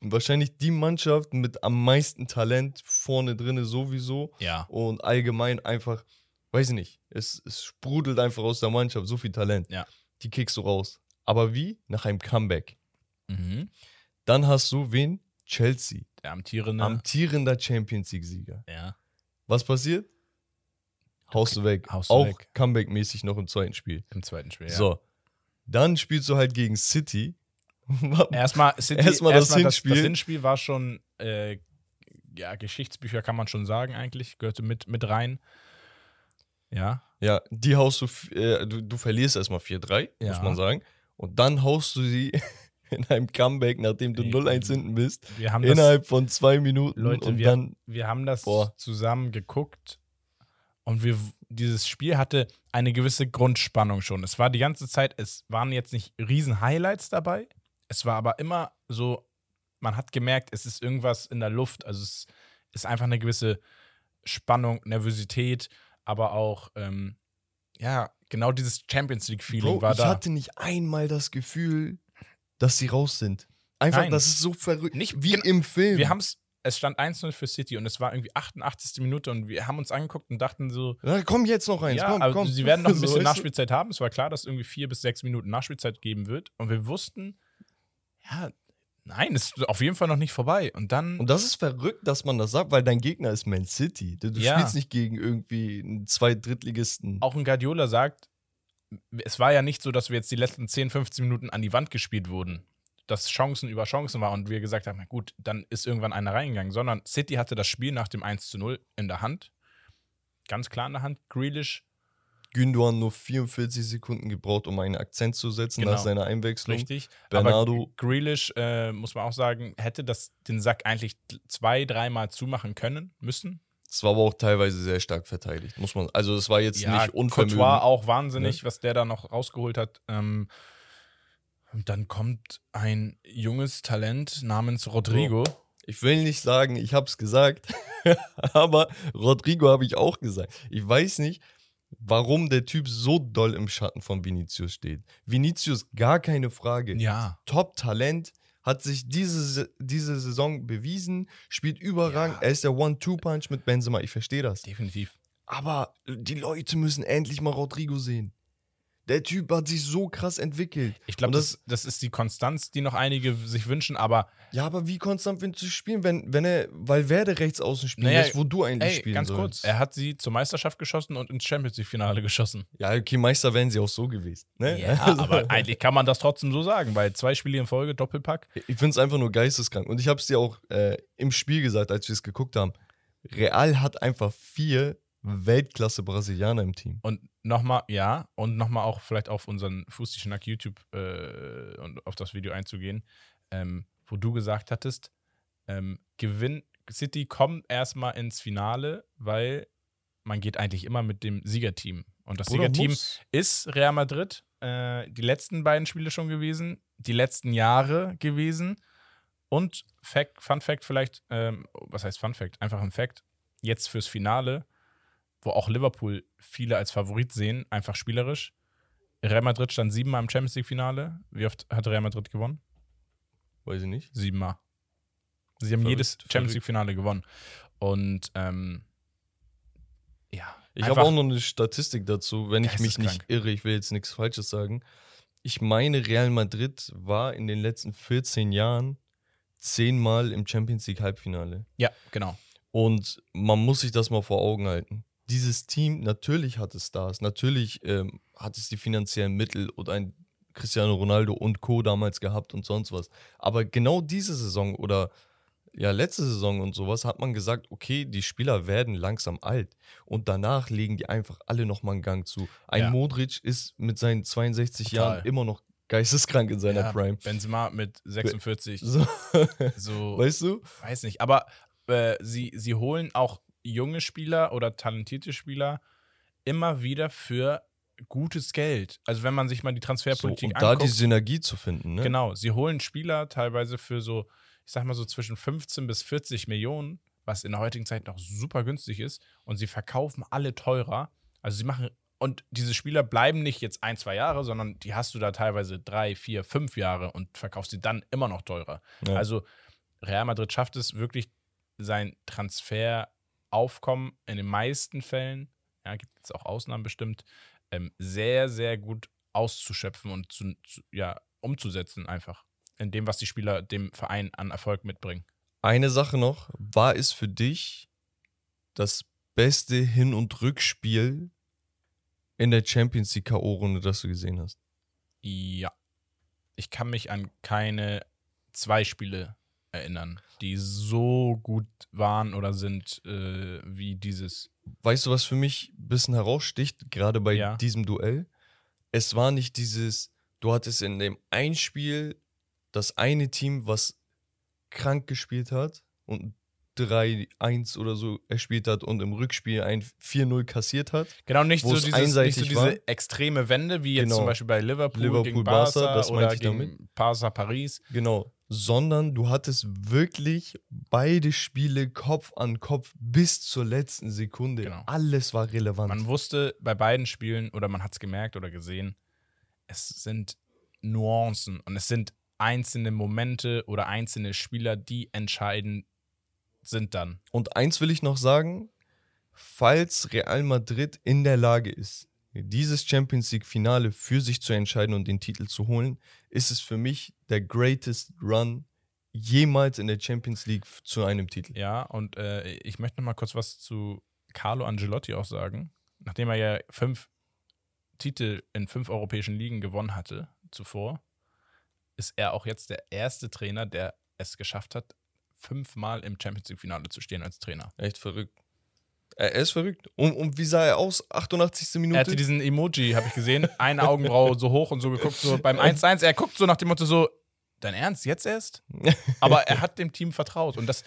Speaker 1: Wahrscheinlich die Mannschaft mit am meisten Talent vorne drinne sowieso.
Speaker 2: Ja.
Speaker 1: und allgemein einfach, weiß ich nicht, es, es sprudelt einfach aus der Mannschaft, so viel Talent.
Speaker 2: Ja.
Speaker 1: Die kickst du raus. Aber wie? Nach einem Comeback.
Speaker 2: Mhm.
Speaker 1: Dann hast du wen? Chelsea,
Speaker 2: Der amtierende.
Speaker 1: amtierender Champions League-Sieger.
Speaker 2: ja.
Speaker 1: Was passiert? Haust du weg.
Speaker 2: haust du
Speaker 1: Auch. Comeback-mäßig noch im zweiten Spiel.
Speaker 2: Im zweiten Spiel. Ja.
Speaker 1: So. Dann spielst du halt gegen City.
Speaker 2: Erstmal, City,
Speaker 1: Erstmal das
Speaker 2: das,
Speaker 1: Hinspiel.
Speaker 2: das Hinspiel war schon, äh, ja, Geschichtsbücher kann man schon sagen eigentlich, gehörte mit, mit rein. Ja.
Speaker 1: ja, die haust du, äh, du, du verlierst erstmal 4-3, muss
Speaker 2: Ja.
Speaker 1: man sagen. Und dann haust du sie in einem Comeback, nachdem du
Speaker 2: Nee,
Speaker 1: 0-1 hinten bist.
Speaker 2: Wir haben das,
Speaker 1: innerhalb von zwei Minuten
Speaker 2: Leute,
Speaker 1: und
Speaker 2: wir,
Speaker 1: dann
Speaker 2: wir haben das
Speaker 1: Boah.
Speaker 2: zusammen geguckt und wir, dieses Spiel hatte eine gewisse Grundspannung schon. Es war die ganze Zeit, es waren jetzt nicht riesen Highlights dabei, es war aber immer so, man hat gemerkt, es ist irgendwas in der Luft, also es ist einfach eine gewisse Spannung, Nervosität, aber auch, ähm, ja, genau dieses Champions League-Feeling war
Speaker 1: ich
Speaker 2: da.
Speaker 1: hatte nicht einmal das Gefühl, dass sie raus sind. Einfach,
Speaker 2: Nein.
Speaker 1: das ist so verrückt.
Speaker 2: Nicht-
Speaker 1: wie im Film.
Speaker 2: wir haben es, es stand 1-0 für City und es war irgendwie 88. Minute und wir haben uns angeguckt und dachten so,
Speaker 1: Na, komm jetzt noch eins,
Speaker 2: ja,
Speaker 1: komm,
Speaker 2: aber
Speaker 1: komm.
Speaker 2: sie werden noch ein
Speaker 1: So,
Speaker 2: bisschen
Speaker 1: du?
Speaker 2: Nachspielzeit haben. Es war klar, dass es irgendwie vier bis sechs Minuten Nachspielzeit geben wird. Und wir wussten, ja, nein, es ist auf jeden Fall noch nicht vorbei. Und dann,
Speaker 1: Und das ist verrückt, dass man das sagt, weil dein Gegner ist Man City. Du, du
Speaker 2: Ja.
Speaker 1: spielst nicht gegen irgendwie einen zwei Drittligisten.
Speaker 2: auch ein Guardiola sagt, es war ja nicht so, dass wir jetzt die letzten 10, 15 Minuten an die Wand gespielt wurden. Dass Chancen über Chancen war und wir gesagt haben, na gut, dann ist irgendwann einer reingegangen, sondern City hatte das Spiel nach dem 1 zu 0 in der Hand. Ganz klar in der Hand. Grealish
Speaker 1: Gündogan nur 44 Sekunden gebraucht, um einen Akzent zu setzen
Speaker 2: Genau.
Speaker 1: nach seiner Einwechslung.
Speaker 2: Richtig.
Speaker 1: Bernardo-
Speaker 2: Aber Grealish, äh, muss man auch sagen, hätte das den Sack eigentlich zwei, dreimal zumachen können, müssen.
Speaker 1: Es war aber auch teilweise sehr stark verteidigt, muss man. Also es war jetzt nicht Unvermögen.
Speaker 2: Courtois auch wahnsinnig, was der da noch rausgeholt hat. Ähm, und dann kommt ein junges Talent namens Rodrigo.
Speaker 1: Ich will nicht sagen, ich habe es gesagt, aber Rodrigo habe ich auch gesagt. Ich weiß nicht, warum der Typ so doll im Schatten von Vinicius steht. Vinicius gar keine Frage.
Speaker 2: Ja.
Speaker 1: Top-Talent, hat sich diese, diese Saison bewiesen, spielt überragend.
Speaker 2: Ja.
Speaker 1: Er ist der One-Two-Punch mit Benzema, ich verstehe das.
Speaker 2: Definitiv.
Speaker 1: Aber die Leute müssen endlich mal Rodrigo sehen. Der Typ hat sich so krass entwickelt.
Speaker 2: Ich glaube, das, das ist die Konstanz, die noch einige sich wünschen, aber
Speaker 1: Ja, aber wie konstant willst du spielen, wenn, wenn er Valverde rechts außen spielen
Speaker 2: Naja,
Speaker 1: wo du eigentlich
Speaker 2: ey,
Speaker 1: spielen
Speaker 2: ganz
Speaker 1: sollst?
Speaker 2: kurz, er hat sie zur Meisterschaft geschossen und ins Champions League-Finale geschossen.
Speaker 1: Ja, okay, Meister wären sie auch so gewesen. Ne?
Speaker 2: Ja,
Speaker 1: Also,
Speaker 2: aber eigentlich kann man das trotzdem so sagen, weil zwei Spiele in Folge, Doppelpack.
Speaker 1: Ich finde es einfach nur geisteskrank. Und ich habe es dir auch äh, im Spiel gesagt, als wir es geguckt haben. Real hat einfach vier Weltklasse-Brasilianer im Team.
Speaker 2: Und nochmal, ja, und nochmal auch vielleicht auf unseren Fußschnack YouTube äh, und auf das Video einzugehen, ähm, wo du gesagt hattest, ähm, Gewinn, City kommt erstmal ins Finale, weil man geht eigentlich immer mit dem Siegerteam. Und das
Speaker 1: Bruder,
Speaker 2: Siegerteam
Speaker 1: muss.
Speaker 2: ist Real Madrid, äh, die letzten beiden Spiele schon gewesen, die letzten Jahre gewesen. Und Fact, Fun Fact vielleicht, ähm, was heißt Fun Fact? Einfach ein Fact. Jetzt fürs Finale, wo auch Liverpool viele als Favorit sehen, einfach spielerisch. Real Madrid stand siebenmal im Champions League-Finale. Wie oft hat Real Madrid gewonnen?
Speaker 1: Weiß ich nicht.
Speaker 2: Siebenmal. Sie haben
Speaker 1: Verrückt,
Speaker 2: jedes
Speaker 1: verrückt.
Speaker 2: Champions League-Finale gewonnen. Und ähm, ja.
Speaker 1: Ich habe auch noch eine Statistik dazu, wenn ich mich nicht irre. Ich will jetzt nichts Falsches sagen. Ich meine, Real Madrid war in den letzten 14 Jahren zehnmal im Champions League Halbfinale.
Speaker 2: Ja, genau.
Speaker 1: Und man muss sich das mal vor Augen halten. Dieses Team, natürlich hat es Stars, natürlich ähm, hat es die finanziellen Mittel und ein Cristiano Ronaldo und Co. damals gehabt und sonst was. Aber genau diese Saison oder ja, letzte Saison und sowas hat man gesagt, okay, die Spieler werden langsam alt und danach legen die einfach alle nochmal einen Gang zu. Ein
Speaker 2: Ja.
Speaker 1: Modric ist mit seinen 62
Speaker 2: Total.
Speaker 1: Jahren immer noch geisteskrank in seiner
Speaker 2: ja,
Speaker 1: Prime.
Speaker 2: Benzema mit 46.
Speaker 1: So,
Speaker 2: So,
Speaker 1: weißt du?
Speaker 2: weiß nicht. Aber äh, sie, sie holen auch junge Spieler oder talentierte Spieler immer wieder für gutes Geld. Also wenn man sich mal die
Speaker 1: So,
Speaker 2: Transferpolitik
Speaker 1: und da
Speaker 2: anguckt.
Speaker 1: die Synergie zu finden, ne?
Speaker 2: Genau, sie holen Spieler teilweise für so, ich sag mal so zwischen 15 bis 40 Millionen, was in der heutigen Zeit noch super günstig ist, und sie verkaufen alle teurer. Also sie machen, und diese Spieler bleiben nicht jetzt ein, zwei Jahre, sondern die hast du da teilweise drei, vier, fünf Jahre und verkaufst sie dann immer noch teurer.
Speaker 1: Ja.
Speaker 2: Also Real Madrid schafft es wirklich, sein Transferaufkommen in den meisten Fällen, ja, gibt es auch Ausnahmen bestimmt, ähm, sehr, sehr gut auszuschöpfen und zu, zu, ja, umzusetzen einfach. In dem, was die Spieler dem Verein an Erfolg mitbringen.
Speaker 1: Eine Sache noch, war es für dich das beste Hin- und Rückspiel in der Champions League K.O.-Runde, das du gesehen hast?
Speaker 2: Ja. Ich kann mich an keine zwei Spiele erinnern, die so gut waren oder sind äh, wie dieses.
Speaker 1: Weißt du, was für mich ein bisschen heraussticht, gerade bei
Speaker 2: Ja.
Speaker 1: diesem Duell? Es war nicht dieses, du hattest in dem Einspiel das eine Team, was krank gespielt hat und 3-1 oder so erspielt hat und im Rückspiel ein 4-0 kassiert hat.
Speaker 2: Genau, nicht so,
Speaker 1: es
Speaker 2: dieses, nicht so diese
Speaker 1: war.
Speaker 2: extreme Wende, wie jetzt
Speaker 1: Genau.
Speaker 2: zum Beispiel bei Liverpool,
Speaker 1: Liverpool,
Speaker 2: gegen
Speaker 1: Barca,
Speaker 2: Barca,
Speaker 1: das
Speaker 2: oder
Speaker 1: ich
Speaker 2: gegen Barca Paris.
Speaker 1: Genau. Sondern du hattest wirklich beide Spiele Kopf an Kopf bis zur letzten Sekunde.
Speaker 2: Genau.
Speaker 1: Alles war relevant.
Speaker 2: Man wusste bei beiden Spielen, oder man hat es gemerkt oder gesehen, es sind Nuancen und es sind einzelne Momente oder einzelne Spieler, die entscheidend sind dann.
Speaker 1: Und eins will ich noch sagen: Falls Real Madrid in der Lage ist, dieses Champions League-Finale für sich zu entscheiden und den Titel zu holen, ist es für mich der greatest Run jemals in der Champions League zu einem Titel.
Speaker 2: Ja, und äh, ich möchte noch mal kurz was zu Carlo Angelotti auch sagen. Nachdem er ja fünf Titel in fünf europäischen Ligen gewonnen hatte zuvor, ist er auch jetzt der erste Trainer, der es geschafft hat, fünfmal im Champions League-Finale zu stehen als Trainer.
Speaker 1: Echt verrückt. Er ist verrückt. Und, und wie sah er aus? 88. Minute?
Speaker 2: Er hatte diesen Emoji, habe ich gesehen, eine Augenbraue so hoch und so geguckt, so beim 1-1. Er guckt so nach dem Motto so, dein Ernst, jetzt erst? Aber er hat dem Team vertraut. Und das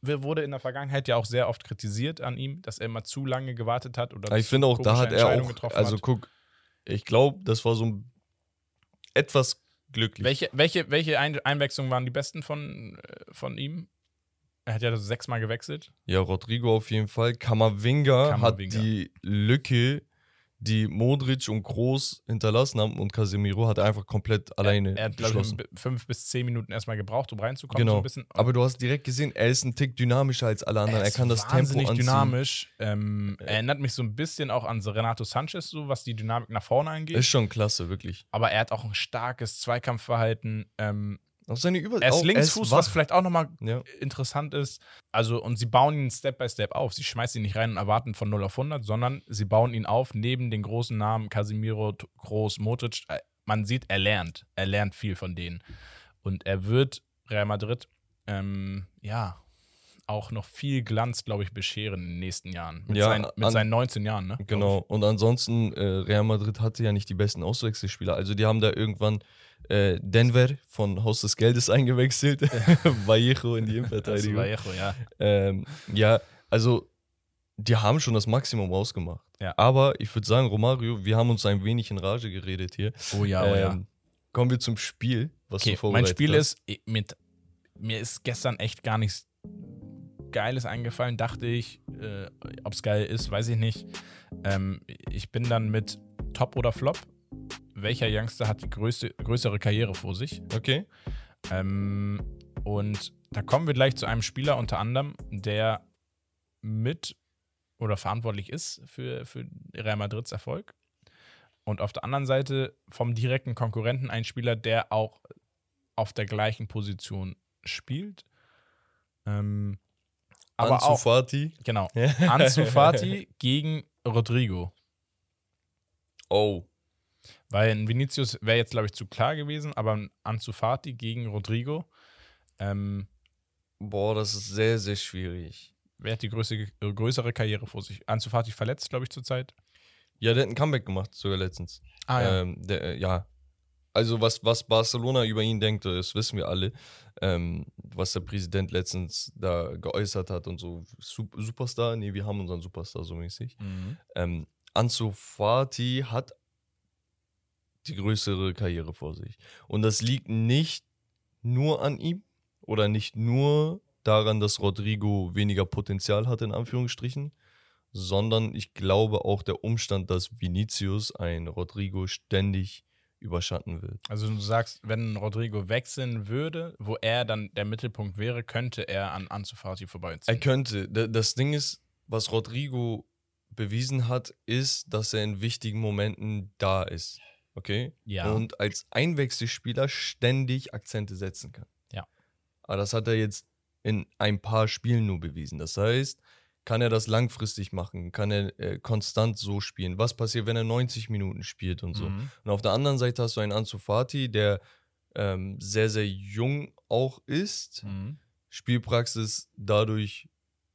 Speaker 2: wurde in der Vergangenheit ja auch sehr oft kritisiert an ihm, dass er immer zu lange gewartet hat. Oder
Speaker 1: ich finde auch, da hat er auch,
Speaker 2: getroffen
Speaker 1: also guck, ich glaube, das war so ein etwas glücklich.
Speaker 2: Welche, welche, welche Ein Einwechslungen waren die besten von, äh, von ihm? Er hat ja das sechsmal gewechselt.
Speaker 1: Ja, Rodrigo auf jeden Fall. Kamavinga,
Speaker 2: Kamavinga.
Speaker 1: hat die Lücke, die Modric und Groß hinterlassen haben und Casemiro hat einfach komplett alleine
Speaker 2: Er hat, glaube ich, fünf bis zehn Minuten erstmal gebraucht, um reinzukommen. So
Speaker 1: Genau.
Speaker 2: bisschen.
Speaker 1: Aber du hast direkt gesehen, er ist ein Tick dynamischer als alle anderen. Er,
Speaker 2: ist
Speaker 1: kann das Tempo anziehen.
Speaker 2: dynamisch. Ähm, Erinnert mich so ein bisschen auch an Renato Sanchez, so was die Dynamik nach vorne angeht.
Speaker 1: Ist schon klasse, wirklich.
Speaker 2: aber er hat auch ein starkes Zweikampfverhalten. Ähm,
Speaker 1: Auch seine Über
Speaker 2: er ist Linksfuß, was vielleicht auch nochmal
Speaker 1: Ja.
Speaker 2: interessant ist. Also, und sie bauen ihn Step by Step auf. Sie schmeißen ihn nicht rein und erwarten von 0 auf 100, sondern sie bauen ihn auf neben den großen Namen Casimiro, Groß, Modric. Äh, Man sieht, er lernt. Er lernt viel von denen. Und er wird Real Madrid, ähm, ja, auch noch viel Glanz, glaube ich, bescheren in den nächsten Jahren. Mit,
Speaker 1: Ja,
Speaker 2: seinen, mit
Speaker 1: an-
Speaker 2: seinen 19 Jahren, ne?
Speaker 1: Genau. Und ansonsten, äh, Real Madrid hatte ja nicht die besten Auswechselspieler. Also die haben da irgendwann äh, Denver von Haus des Geldes eingewechselt. Vallejo in die Innenverteidigung.
Speaker 2: Echo, ja.
Speaker 1: Ähm, ja, also die haben schon das Maximum ausgemacht.
Speaker 2: Ja.
Speaker 1: Aber ich würde sagen, Romario, wir haben uns ein wenig in Rage geredet hier.
Speaker 2: Oh ja, oh ja.
Speaker 1: Ähm, Kommen wir zum Spiel, was du
Speaker 2: Okay,
Speaker 1: vorbereitet
Speaker 2: mein Spiel
Speaker 1: hast.
Speaker 2: ist, mit, mir ist gestern echt gar nichts Geiles eingefallen, dachte ich. Äh, Ob es geil ist, weiß ich nicht. Ähm, ich bin dann mit Top oder Flop. Welcher Youngster hat die größte, größere Karriere vor sich?
Speaker 1: Okay.
Speaker 2: Ähm, und da kommen wir gleich zu einem Spieler unter anderem, der mit oder verantwortlich ist für, für Real Madrids Erfolg. Und auf der anderen Seite vom direkten Konkurrenten ein Spieler, der auch auf der gleichen Position spielt. Ähm, aber
Speaker 1: Ansu
Speaker 2: auch,
Speaker 1: Fati.
Speaker 2: genau, Ansu Fati gegen Rodrigo.
Speaker 1: Oh.
Speaker 2: Weil ein Vinicius wäre jetzt, glaube ich, zu klar gewesen, aber ein Ansu Fati gegen Rodrigo. Ähm,
Speaker 1: Boah, das ist sehr, sehr schwierig.
Speaker 2: Wer hat die größere, größere Karriere vor sich? Ansu Fati verletzt, glaube ich, zurzeit.
Speaker 1: Ja, der hat ein Comeback gemacht, sogar letztens.
Speaker 2: Ah,
Speaker 1: Ähm, der, äh, ja. Also, was, was Barcelona über ihn denkt, das wissen wir alle. Ähm, was der Präsident letztens da geäußert hat und so. Sup Superstar? Nee, wir haben unseren Superstar so mäßig.
Speaker 2: Mhm.
Speaker 1: Ähm, Ansu Fati hat die größere Karriere vor sich. Und das liegt nicht nur an ihm oder nicht nur daran, dass Rodrigo weniger Potenzial hat, in Anführungsstrichen, sondern ich glaube auch der Umstand, dass Vinicius ein Rodrigo ständig überschatten wird.
Speaker 2: Also du sagst, wenn Rodrigo wechseln würde, wo er dann der Mittelpunkt wäre, könnte er an Ansu Fati
Speaker 1: Er
Speaker 2: vorbeiziehen.
Speaker 1: könnte. Das Ding ist, was Rodrigo bewiesen hat, ist, dass er in wichtigen Momenten da ist. Okay?
Speaker 2: Ja.
Speaker 1: Und als Einwechselspieler ständig Akzente setzen kann.
Speaker 2: Ja.
Speaker 1: Aber das hat er jetzt in ein paar Spielen nur bewiesen. Das heißt, kann er das langfristig machen? Kann er äh, konstant so spielen? Was passiert, wenn er 90 Minuten spielt und so?
Speaker 2: Mhm.
Speaker 1: Und auf der anderen Seite hast du einen Ansu Fati, der ähm, sehr, sehr jung auch ist.
Speaker 2: Mhm.
Speaker 1: Spielpraxis dadurch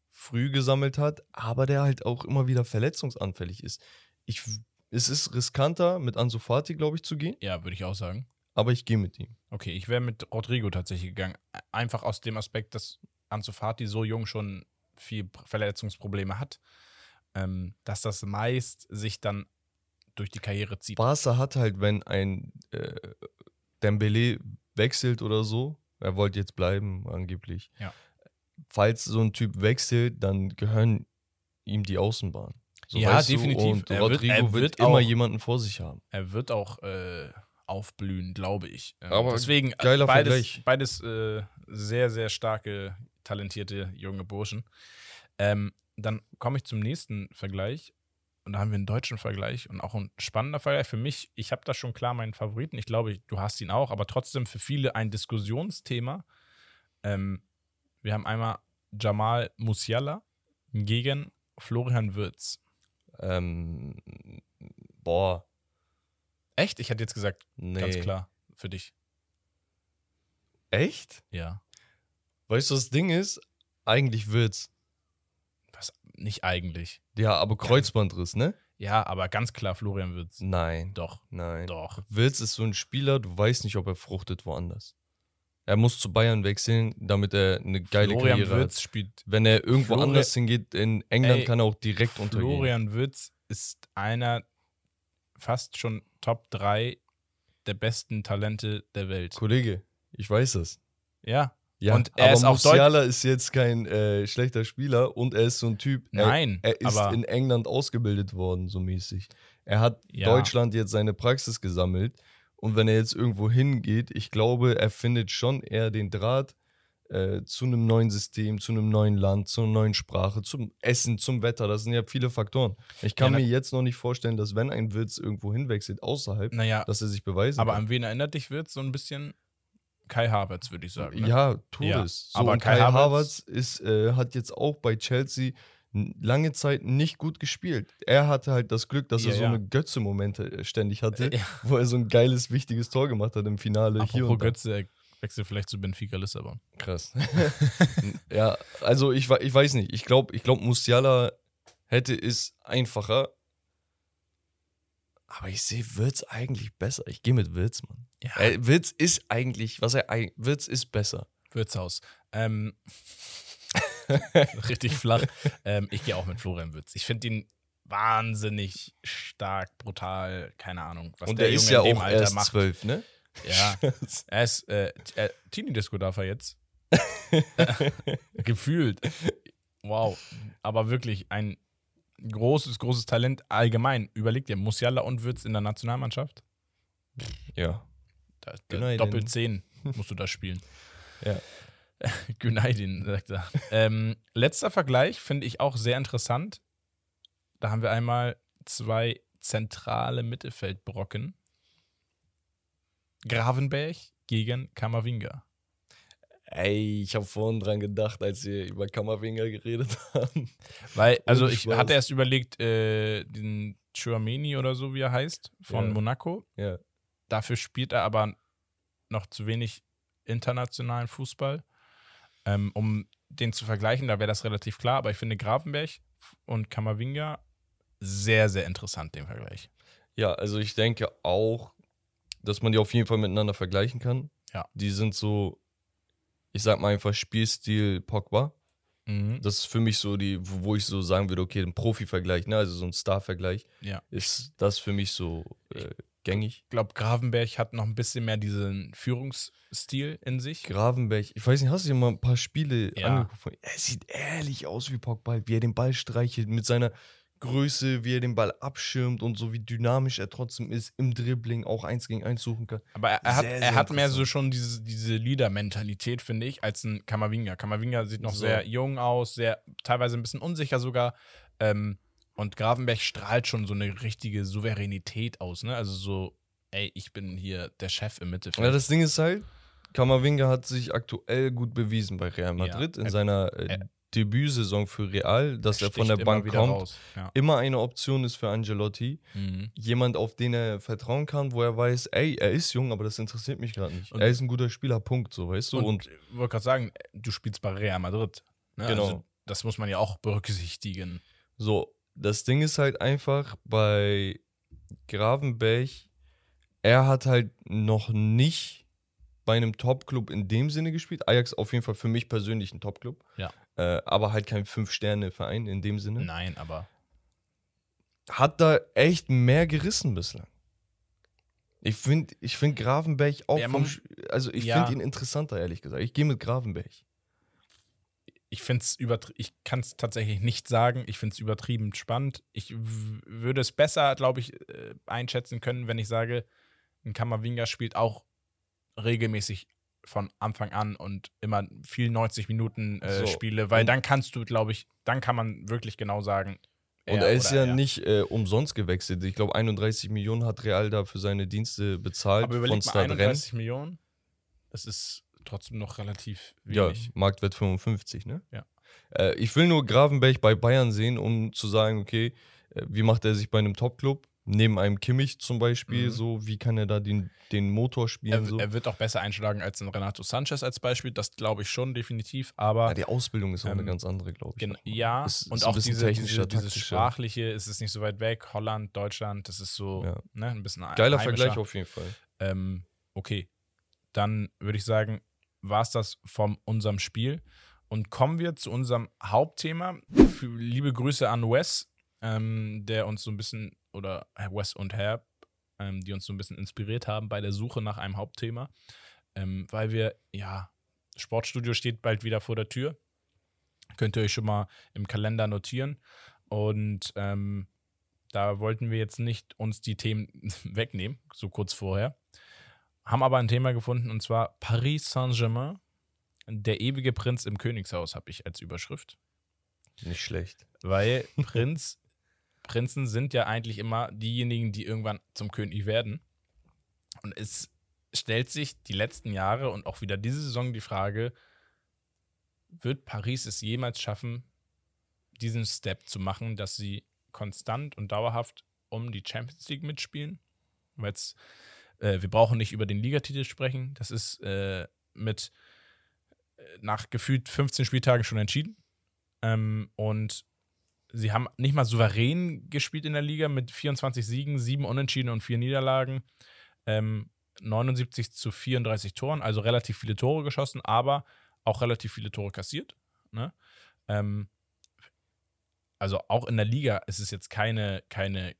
Speaker 1: früh gesammelt hat, aber der halt auch immer wieder verletzungsanfällig ist. Ich, es ist riskanter, mit Ansu Fati, glaube ich, zu gehen,
Speaker 2: Ja, würde ich auch sagen.
Speaker 1: aber ich gehe mit ihm.
Speaker 2: Okay, ich wäre mit Rodrigo tatsächlich gegangen. Einfach aus dem Aspekt, dass Ansu Fati so jung schon viel Verletzungsprobleme hat, ähm, dass das meist sich dann durch die Karriere zieht.
Speaker 1: Barca hat halt, wenn ein äh, Dembele wechselt oder so, er wollte jetzt bleiben, angeblich.
Speaker 2: Ja.
Speaker 1: Falls so ein Typ wechselt, dann gehören ihm die Außenbahn. So,
Speaker 2: Ja,
Speaker 1: weißt du?
Speaker 2: definitiv.
Speaker 1: Und
Speaker 2: Er wird-
Speaker 1: Rodrigo
Speaker 2: er
Speaker 1: wird,
Speaker 2: wird
Speaker 1: immer
Speaker 2: auch-
Speaker 1: jemanden vor sich haben.
Speaker 2: Er wird auch äh, aufblühen, glaube ich. Ähm,
Speaker 1: Aber
Speaker 2: deswegen äh,
Speaker 1: geiler
Speaker 2: beides,
Speaker 1: Vergleich.
Speaker 2: beides äh, sehr, sehr starke, talentierte junge Burschen. Ähm, dann komme ich zum nächsten Vergleich. Und da haben wir einen deutschen Vergleich und auch ein spannender Vergleich. Für mich, ich habe da schon klar meinen Favoriten. Ich glaube, du hast ihn auch, aber trotzdem für viele ein Diskussionsthema. Ähm, wir haben einmal Jamal Musiala gegen Florian Würz.
Speaker 1: Ähm, boah,
Speaker 2: Echt? Ich hätte jetzt gesagt,
Speaker 1: nee.
Speaker 2: ganz klar, für dich.
Speaker 1: Echt?
Speaker 2: Ja.
Speaker 1: Weißt du, das Ding ist, eigentlich wird's.
Speaker 2: Was? nicht eigentlich.
Speaker 1: Ja, aber Kreuzbandriss, ne?
Speaker 2: Ja, aber ganz klar Florian Wirtz.
Speaker 1: Nein.
Speaker 2: Doch,
Speaker 1: Nein.
Speaker 2: doch.
Speaker 1: Wirtz ist so ein Spieler, du weißt nicht, ob er fruchtet woanders. Er muss zu Bayern wechseln, damit er eine geile
Speaker 2: Florian
Speaker 1: Karriere
Speaker 2: Wirtz
Speaker 1: hat.
Speaker 2: spielt.
Speaker 1: Wenn er irgendwo
Speaker 2: Florian-
Speaker 1: anders hingeht, in England
Speaker 2: Ey,
Speaker 1: kann er auch direkt untergehen.
Speaker 2: Florian Wirtz ist einer fast schon Top 3 der besten Talente der Welt.
Speaker 1: Kollege, ich weiß das.
Speaker 2: Ja.
Speaker 1: Ja,
Speaker 2: Und er
Speaker 1: aber
Speaker 2: ist auch
Speaker 1: Musiala ist jetzt kein äh, schlechter Spieler und er ist so ein Typ. Er,
Speaker 2: Nein,
Speaker 1: er ist in England ausgebildet worden, so mäßig. Er hat
Speaker 2: Ja.
Speaker 1: Deutschland jetzt seine Praxis gesammelt und wenn er jetzt irgendwo hingeht, ich glaube, er findet schon eher den Draht äh, zu einem neuen System, zu einem neuen Land, zu einer neuen Sprache, zum Essen, zum Wetter. Das sind ja viele Faktoren. Ich kann
Speaker 2: Ja,
Speaker 1: mir jetzt noch nicht vorstellen, dass wenn ein Witz irgendwo hinwechselt, außerhalb,
Speaker 2: naja,
Speaker 1: dass er sich beweisen
Speaker 2: aber
Speaker 1: kann.
Speaker 2: an wen erinnert dich Wirtz? So ein bisschen Kai Havertz, würde ich sagen. Ne?
Speaker 1: Ja, tu
Speaker 2: Ja,
Speaker 1: es. So,
Speaker 2: aber Kai
Speaker 1: Kai,
Speaker 2: Havertz-
Speaker 1: Havertz ist, äh, hat jetzt auch bei Chelsea lange Zeit nicht gut gespielt. Er hatte halt das Glück, dass
Speaker 2: Ja,
Speaker 1: er so
Speaker 2: ja.
Speaker 1: eine Götze-Momente äh, ständig hatte,
Speaker 2: Äh, ja.
Speaker 1: wo er so ein geiles, wichtiges Tor gemacht hat im Finale hier
Speaker 2: Apropos
Speaker 1: und da.
Speaker 2: Götze, er wechselt vielleicht zu Benfica Lissabon.
Speaker 1: Krass. ja, also ich, ich weiß nicht. Ich glaube, ich glaub, Musiala hätte es einfacher. Aber ich sehe Wirtz eigentlich besser. Ich gehe mit Wirtz, Mann.
Speaker 2: Ja,
Speaker 1: Äh, Wirtz ist eigentlich, was er eig- Wirtz ist besser.
Speaker 2: Wirtshaus. Ähm, richtig flach. Ähm, ich gehe auch mit Florian Wirtz. Ich finde ihn wahnsinnig stark, brutal, keine Ahnung, was
Speaker 1: und
Speaker 2: der
Speaker 1: er
Speaker 2: Junge
Speaker 1: ist ja
Speaker 2: in dem
Speaker 1: auch
Speaker 2: Alter
Speaker 1: erst
Speaker 2: macht.
Speaker 1: zwölf, ne?
Speaker 2: Ja, er ist äh, äh, Teenie-Disco darf er jetzt. Gefühlt. Wow. Aber wirklich ein großes, großes Talent allgemein. Überleg dir, Musiala und Wirtz in der Nationalmannschaft.
Speaker 1: ja.
Speaker 2: Da, da,
Speaker 1: Günaydin.
Speaker 2: Doppel 10 musst du da spielen.
Speaker 1: Ja.
Speaker 2: Günaydin, sagt er. Ähm, letzter Vergleich finde ich auch sehr interessant. Da haben wir einmal zwei zentrale Mittelfeldbrocken. Gravenberg gegen Kammerwinger.
Speaker 1: Ey, ich habe vorhin dran gedacht, als wir über Kammerwinger geredet haben.
Speaker 2: Weil, also ich
Speaker 1: Spaß.
Speaker 2: hatte erst überlegt, äh, den Chouameni oder so, wie er heißt, von
Speaker 1: Ja.
Speaker 2: Monaco.
Speaker 1: Ja.
Speaker 2: Dafür spielt er aber noch zu wenig internationalen Fußball. Ähm, um den zu vergleichen, da wäre das relativ klar. Aber ich finde Grafenberg und Kammerwinger sehr, sehr interessant, den Vergleich.
Speaker 1: Ja, also ich denke auch, dass man die auf jeden Fall miteinander vergleichen kann.
Speaker 2: Ja.
Speaker 1: Die sind so, ich sag mal einfach Spielstil Pogba.
Speaker 2: Mhm.
Speaker 1: Das ist für mich so die, wo wo ich so sagen würde, okay, ein Profi-Vergleich, ne? also so ein Star-Vergleich,
Speaker 2: Ja.
Speaker 1: ist das für mich so äh, gängig.
Speaker 2: Ich glaube, Grafenberg hat noch ein bisschen mehr diesen Führungsstil in sich.
Speaker 1: Gravenberg, ich weiß nicht, hast du dir mal ein paar Spiele
Speaker 2: Ja.
Speaker 1: angeguckt? Er sieht ehrlich aus wie Pogba, wie er den Ball streichelt, mit seiner Größe, wie er den Ball abschirmt und so wie dynamisch er trotzdem ist, im Dribbling auch eins gegen eins suchen kann.
Speaker 2: Aber er, er hat,
Speaker 1: Sehr,
Speaker 2: er
Speaker 1: sehr
Speaker 2: hat mehr so schon diese, diese Leader-Mentalität, finde ich, als ein Kammerwinger. Kammerwinger sieht noch
Speaker 1: So.
Speaker 2: sehr jung aus, sehr teilweise ein bisschen unsicher sogar. Ähm, und Gravenberg strahlt schon so eine richtige Souveränität aus, ne? Also so, ey, ich bin hier der Chef im Mittelfeld.
Speaker 1: Ja, das Ding ist halt, Kammerwinger hat sich aktuell gut bewiesen bei Real Madrid in
Speaker 2: er-
Speaker 1: seiner äh,
Speaker 2: er-
Speaker 1: Debütsaison für Real, dass er, von
Speaker 2: sticht
Speaker 1: der
Speaker 2: immer
Speaker 1: Bank
Speaker 2: wieder
Speaker 1: kommt.
Speaker 2: raus. Ja.
Speaker 1: Immer eine Option ist für Angelotti.
Speaker 2: Mhm.
Speaker 1: Jemand, auf den er vertrauen kann, wo er weiß, ey, er ist jung, aber das interessiert mich gerade nicht.
Speaker 2: Und-
Speaker 1: er ist ein guter Spieler, Punkt, so, weißt du?
Speaker 2: Und,
Speaker 1: Und,
Speaker 2: ich wollte gerade sagen, du spielst bei Real Madrid. Ne?
Speaker 1: Genau.
Speaker 2: Also, das muss man ja auch berücksichtigen.
Speaker 1: so, das Ding ist halt einfach bei Gravenberg, er hat halt noch nicht bei einem Top-Club in dem Sinne gespielt. Ajax auf jeden Fall für mich persönlich ein Top-Club.
Speaker 2: Ja.
Speaker 1: Äh, aber halt kein Fünf-Sterne-Verein in dem Sinne.
Speaker 2: Nein, aber
Speaker 1: Hat da echt mehr gerissen bislang. Ich finde ich find Gravenberg auch
Speaker 2: Ja,
Speaker 1: vom, also ich
Speaker 2: Ja.
Speaker 1: finde ihn interessanter, ehrlich gesagt. Ich gehe mit Gravenberg.
Speaker 2: Ich finde es ich kann es tatsächlich nicht sagen. Ich finde es übertrieben spannend. Ich würde es besser, glaube ich, äh, einschätzen können, wenn ich sage, ein Kammerwinger spielt auch regelmäßig von Anfang an und immer viel 90 Minuten äh,
Speaker 1: So.
Speaker 2: Spiele, weil
Speaker 1: Und-
Speaker 2: dann kannst du, glaube ich, dann kann man wirklich genau sagen.
Speaker 1: Und er ist ja nicht äh, umsonst gewechselt. Ich glaube, 31 Millionen hat Real da für seine Dienste bezahlt
Speaker 2: Aber
Speaker 1: von Rennes.
Speaker 2: 31 Millionen, das ist trotzdem noch relativ
Speaker 1: Ja,
Speaker 2: wenig.
Speaker 1: Marktwert 55, ne?
Speaker 2: Ja.
Speaker 1: Äh, ich will nur Gravenberg bei Bayern sehen, um zu sagen, okay, äh, wie macht er sich bei einem Top-Club? neben einem Kimmich zum Beispiel,
Speaker 2: Mhm.
Speaker 1: so, wie kann er da den, den Motor spielen?
Speaker 2: Er,
Speaker 1: so?
Speaker 2: er wird auch besser einschlagen als ein Renato Sanchez als Beispiel, das glaube ich schon definitiv, aber
Speaker 1: ja, die Ausbildung ist auch eine
Speaker 2: ähm,
Speaker 1: ganz andere, glaube ich.
Speaker 2: Ja,
Speaker 1: ist
Speaker 2: und auch diese, diese, dieses. Sprachliche, ist es nicht so weit weg. Holland, Deutschland, das ist so
Speaker 1: Ja.
Speaker 2: ne, ein bisschen
Speaker 1: Geiler. Vergleich auf jeden Fall.
Speaker 2: Ähm, okay, dann würde ich sagen, war es das von unserem Spiel. Und kommen wir zu unserem Hauptthema. Liebe Grüße an Wes, ähm, der uns so ein bisschen, oder Wes und Herb, ähm, die uns so ein bisschen inspiriert haben bei der Suche nach einem Hauptthema. Ähm, weil wir, ja, Sportstudio steht bald wieder vor der Tür. Könnt ihr euch schon mal im Kalender notieren. Und ähm, da wollten wir jetzt nicht uns die Themen wegnehmen, so kurz vorher. Haben aber ein Thema gefunden und zwar Paris Saint-Germain, der ewige Prinz im Königshaus, habe ich als Überschrift.
Speaker 1: Nicht schlecht.
Speaker 2: Weil Prinz, Prinzen sind ja eigentlich immer diejenigen, die irgendwann zum König werden. Und es stellt sich die letzten Jahre und auch wieder diese Saison die Frage, wird Paris es jemals schaffen, diesen Step zu machen, dass sie konstant und dauerhaft um die Champions League mitspielen? Weil äh, wir brauchen nicht über den Ligatitel sprechen. Das ist äh, mit äh, nach gefühlt 15 Spieltagen schon entschieden. Ähm, und sie haben nicht mal souverän gespielt in der Liga mit 24 Siegen, 7 Unentschieden und 4 Niederlagen. Ähm, 79 zu 34 Toren, also relativ viele Tore geschossen, aber auch relativ viele Tore kassiert. Ne? Ähm, also auch in der Liga ist es jetzt keine, keine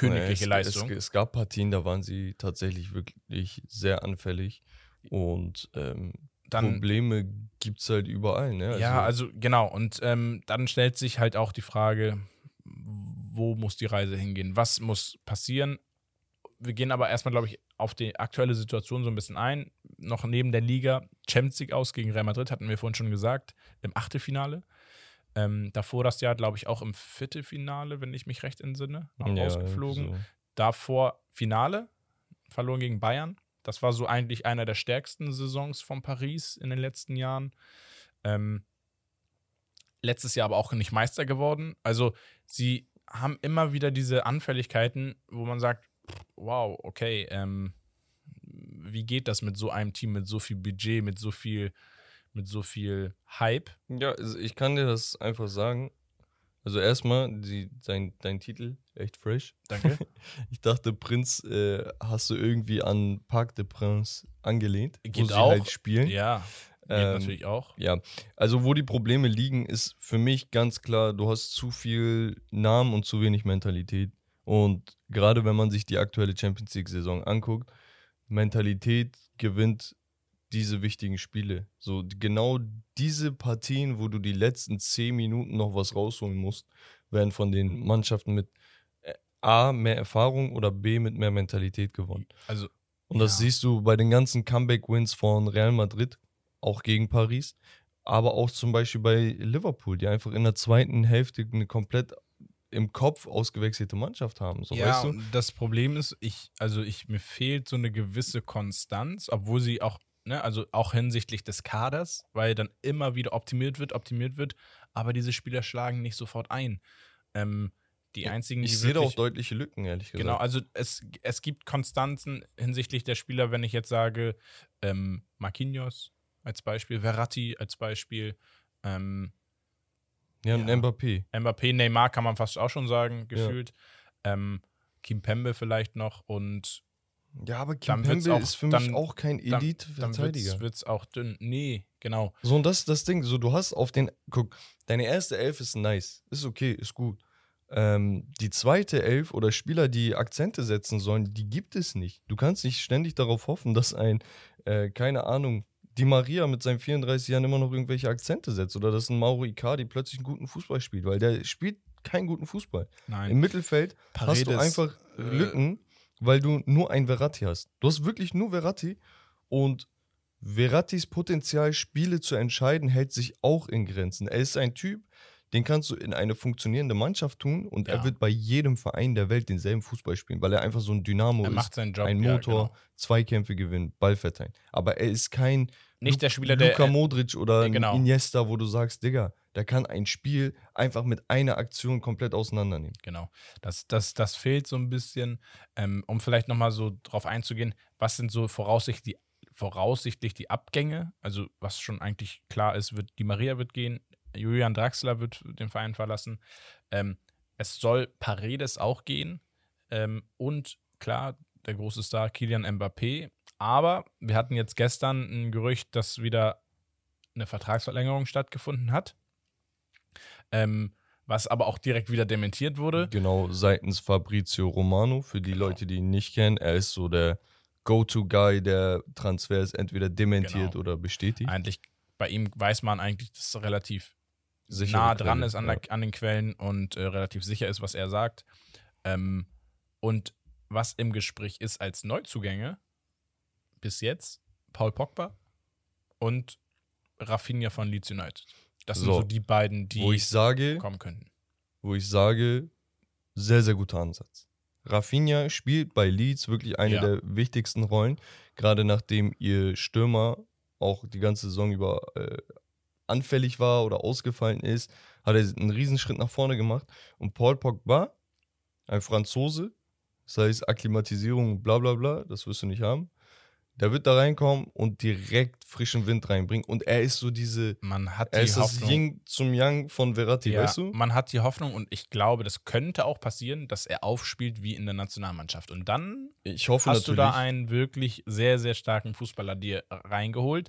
Speaker 2: königliche
Speaker 1: es,
Speaker 2: Leistung.
Speaker 1: Es, es gab Partien, da waren sie tatsächlich wirklich sehr anfällig. Und ähm,
Speaker 2: Dann,
Speaker 1: Probleme gibt es halt überall. Ne?
Speaker 2: ja, also genau. Und ähm, dann stellt sich halt auch die Frage, wo muss die Reise hingehen? Was muss passieren? Wir gehen aber erstmal, glaube ich, auf die aktuelle Situation so ein bisschen ein. Noch neben der Liga Champions League aus gegen Real Madrid, hatten wir vorhin schon gesagt, im Achtelfinale. Ähm, davor das Jahr, glaube ich, auch im Viertelfinale, wenn ich mich recht entsinne, auch
Speaker 1: ja,
Speaker 2: rausgeflogen.
Speaker 1: so.
Speaker 2: Davor Finale, verloren gegen Bayern. Das war so eigentlich einer der stärksten Saisons von Paris in den letzten Jahren. Ähm, letztes Jahr aber auch nicht Meister geworden. Also sie haben immer wieder diese Anfälligkeiten, wo man sagt, wow, okay, ähm, wie geht das mit so einem Team, mit so viel Budget, mit so viel, mit so viel Hype?
Speaker 1: Ja, also ich kann dir das einfach sagen. Also erstmal, die, dein, dein Titel, echt fresh.
Speaker 2: Danke.
Speaker 1: Ich dachte, Prinz äh, hast du irgendwie an Parc de Prince angelehnt, wo
Speaker 2: Geht
Speaker 1: sie
Speaker 2: auch.
Speaker 1: halt spielen.
Speaker 2: ja, geht
Speaker 1: Ähm,
Speaker 2: natürlich auch.
Speaker 1: Ja, also wo die Probleme liegen, ist für mich ganz klar, du hast zu viel Namen und zu wenig Mentalität. Und gerade wenn man sich die aktuelle Champions League-Saison anguckt, Mentalität gewinnt diese wichtigen Spiele. So genau diese Partien, wo du die letzten zehn Minuten noch was rausholen musst, werden von den Mannschaften mit äh, A mehr Erfahrung oder B mit mehr Mentalität gewonnen.
Speaker 2: Also
Speaker 1: Und das
Speaker 2: Ja.
Speaker 1: siehst du bei den ganzen Comeback-Wins von Real Madrid, auch gegen Paris, aber auch zum Beispiel bei Liverpool, die einfach in der zweiten Hälfte eine komplett im Kopf ausgewechselte Mannschaft haben. So,
Speaker 2: ja,
Speaker 1: weißt du?
Speaker 2: das Problem ist, ich, also ich, mir fehlt so eine gewisse Konstanz, obwohl sie auch, ne, also auch hinsichtlich des Kaders, weil dann immer wieder optimiert wird, optimiert wird, aber diese Spieler schlagen nicht sofort ein. Ähm, die einzigen,
Speaker 1: Ich
Speaker 2: die
Speaker 1: sehe da auch deutliche Lücken, ehrlich gesagt.
Speaker 2: Genau, also es, es gibt Konstanzen hinsichtlich der Spieler, wenn ich jetzt sage, ähm, Marquinhos als Beispiel, Verratti als Beispiel, ähm,
Speaker 1: ja, und
Speaker 2: ja.
Speaker 1: Mbappé.
Speaker 2: Mbappé, Neymar kann man fast auch schon sagen, gefühlt. Ähm, Kim Pembe vielleicht noch und
Speaker 1: Ja, aber
Speaker 2: Dann
Speaker 1: Kim Pembe
Speaker 2: auch-
Speaker 1: ist für
Speaker 2: dann-
Speaker 1: mich auch kein
Speaker 2: dann
Speaker 1: Elite-Verteidiger.
Speaker 2: wird es auch dünn. Nee, genau.
Speaker 1: So, und das ist das Ding. So, du hast auf den. Guck, deine erste Elf ist nice. Ist okay, ist gut. Ähm, die zweite Elf oder Spieler, die Akzente setzen sollen, die gibt es nicht. Du kannst nicht ständig darauf hoffen, dass ein, äh, keine Ahnung, Di Maria mit seinen 34 Jahren immer noch irgendwelche Akzente setzt oder dass ein Mauro Icardi plötzlich einen guten Fußball spielt, weil der spielt keinen guten Fußball.
Speaker 2: Nein.
Speaker 1: Im Mittelfeld hast du
Speaker 2: Paredes,
Speaker 1: einfach
Speaker 2: äh,
Speaker 1: Lücken, weil du nur ein Verratti hast. Du hast wirklich nur Verratti und Verrattis Potenzial, Spiele zu entscheiden, hält sich auch in Grenzen. Er ist ein Typ, den kannst du in eine funktionierende Mannschaft tun und
Speaker 2: Ja.
Speaker 1: er wird bei jedem Verein der Welt denselben Fußball spielen, weil er einfach so ein Dynamo
Speaker 2: er
Speaker 1: ist.
Speaker 2: macht seinen Job.
Speaker 1: ein
Speaker 2: ja,
Speaker 1: Motor,
Speaker 2: genau.
Speaker 1: Zweikämpfe gewinnen, Ball verteilen. Aber er ist kein
Speaker 2: nicht der Spieler, der.
Speaker 1: Luka Modric oder
Speaker 2: äh, genau.
Speaker 1: Iniesta, wo du sagst, Digga, der kann ein Spiel einfach mit einer Aktion komplett auseinandernehmen.
Speaker 2: Genau. Das, das, das fehlt so ein bisschen. Ähm, um vielleicht nochmal so drauf einzugehen, was sind so voraussichtlich die, voraussichtlich die Abgänge? Also, was schon eigentlich klar ist, wird die Maria wird gehen, Julian Draxler wird den Verein verlassen. Ähm, es soll Paredes auch gehen. Ähm, und klar, der große Star Kilian Mbappé. Aber wir hatten jetzt gestern ein Gerücht, dass wieder eine Vertragsverlängerung stattgefunden hat. Ähm, was aber auch direkt wieder dementiert wurde.
Speaker 1: Genau, seitens Fabrizio Romano, für die
Speaker 2: Genau.
Speaker 1: Leute, die ihn nicht kennen. Er ist so der Go-To-Guy, der Transfers entweder dementiert
Speaker 2: Genau.
Speaker 1: oder bestätigt.
Speaker 2: Eigentlich, bei ihm weiß man eigentlich, dass er relativ
Speaker 1: Sichere
Speaker 2: nah dran
Speaker 1: Quelle,
Speaker 2: ist an,
Speaker 1: ja.
Speaker 2: der, an den Quellen und äh, relativ sicher ist, was er sagt. Ähm, und was im Gespräch ist als Neuzugänge bis jetzt Paul Pogba und Rafinha von Leeds United. Das sind
Speaker 1: So.
Speaker 2: so die beiden, die
Speaker 1: Wo ich sage,
Speaker 2: kommen könnten.
Speaker 1: wo ich sage, sehr, sehr guter Ansatz. Rafinha spielt bei Leeds wirklich eine
Speaker 2: Ja.
Speaker 1: der wichtigsten Rollen, gerade nachdem ihr Stürmer auch die ganze Saison über äh, anfällig war oder ausgefallen ist, hat er einen Riesenschritt nach vorne gemacht. Und Paul Pogba, ein Franzose, das heißt Akklimatisierung, bla bla bla, das wirst du nicht haben, der wird da reinkommen und direkt frischen Wind reinbringen. Und er ist so diese,
Speaker 2: Man hat
Speaker 1: er
Speaker 2: die
Speaker 1: ist das
Speaker 2: Hoffnung.
Speaker 1: Ying zum Yang von Verratti,
Speaker 2: ja,
Speaker 1: weißt du?
Speaker 2: Man hat die Hoffnung und ich glaube, das könnte auch passieren, dass er aufspielt wie in der Nationalmannschaft. Und dann
Speaker 1: Ich hoffe
Speaker 2: hast du
Speaker 1: natürlich.
Speaker 2: da einen wirklich sehr, sehr starken Fußballer dir reingeholt.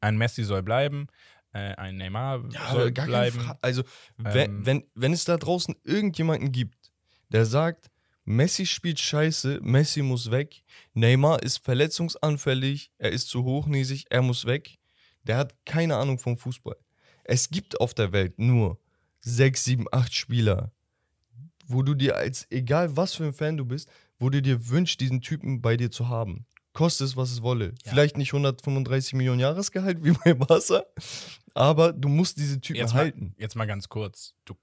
Speaker 2: Ein Messi soll bleiben, äh, ein Neymar
Speaker 1: Ja,
Speaker 2: soll
Speaker 1: gar
Speaker 2: bleiben.
Speaker 1: Also, wenn,
Speaker 2: Ähm,
Speaker 1: wenn, wenn es da draußen irgendjemanden gibt, der sagt, Messi spielt scheiße, Messi muss weg, Neymar ist verletzungsanfällig, er ist zu hochnäsig, er muss weg, der hat keine Ahnung vom Fußball. Es gibt auf der Welt nur sechs, sieben, acht Spieler, wo du dir als, egal was für ein Fan du bist, wo du dir wünschst, diesen Typen bei dir zu haben. Kostet es, was es wolle.
Speaker 2: Ja.
Speaker 1: Vielleicht nicht 135 Millionen Jahresgehalt wie bei Barca, aber du musst diese Typen
Speaker 2: jetzt, mal,
Speaker 1: halten.
Speaker 2: jetzt mal ganz kurz. Du,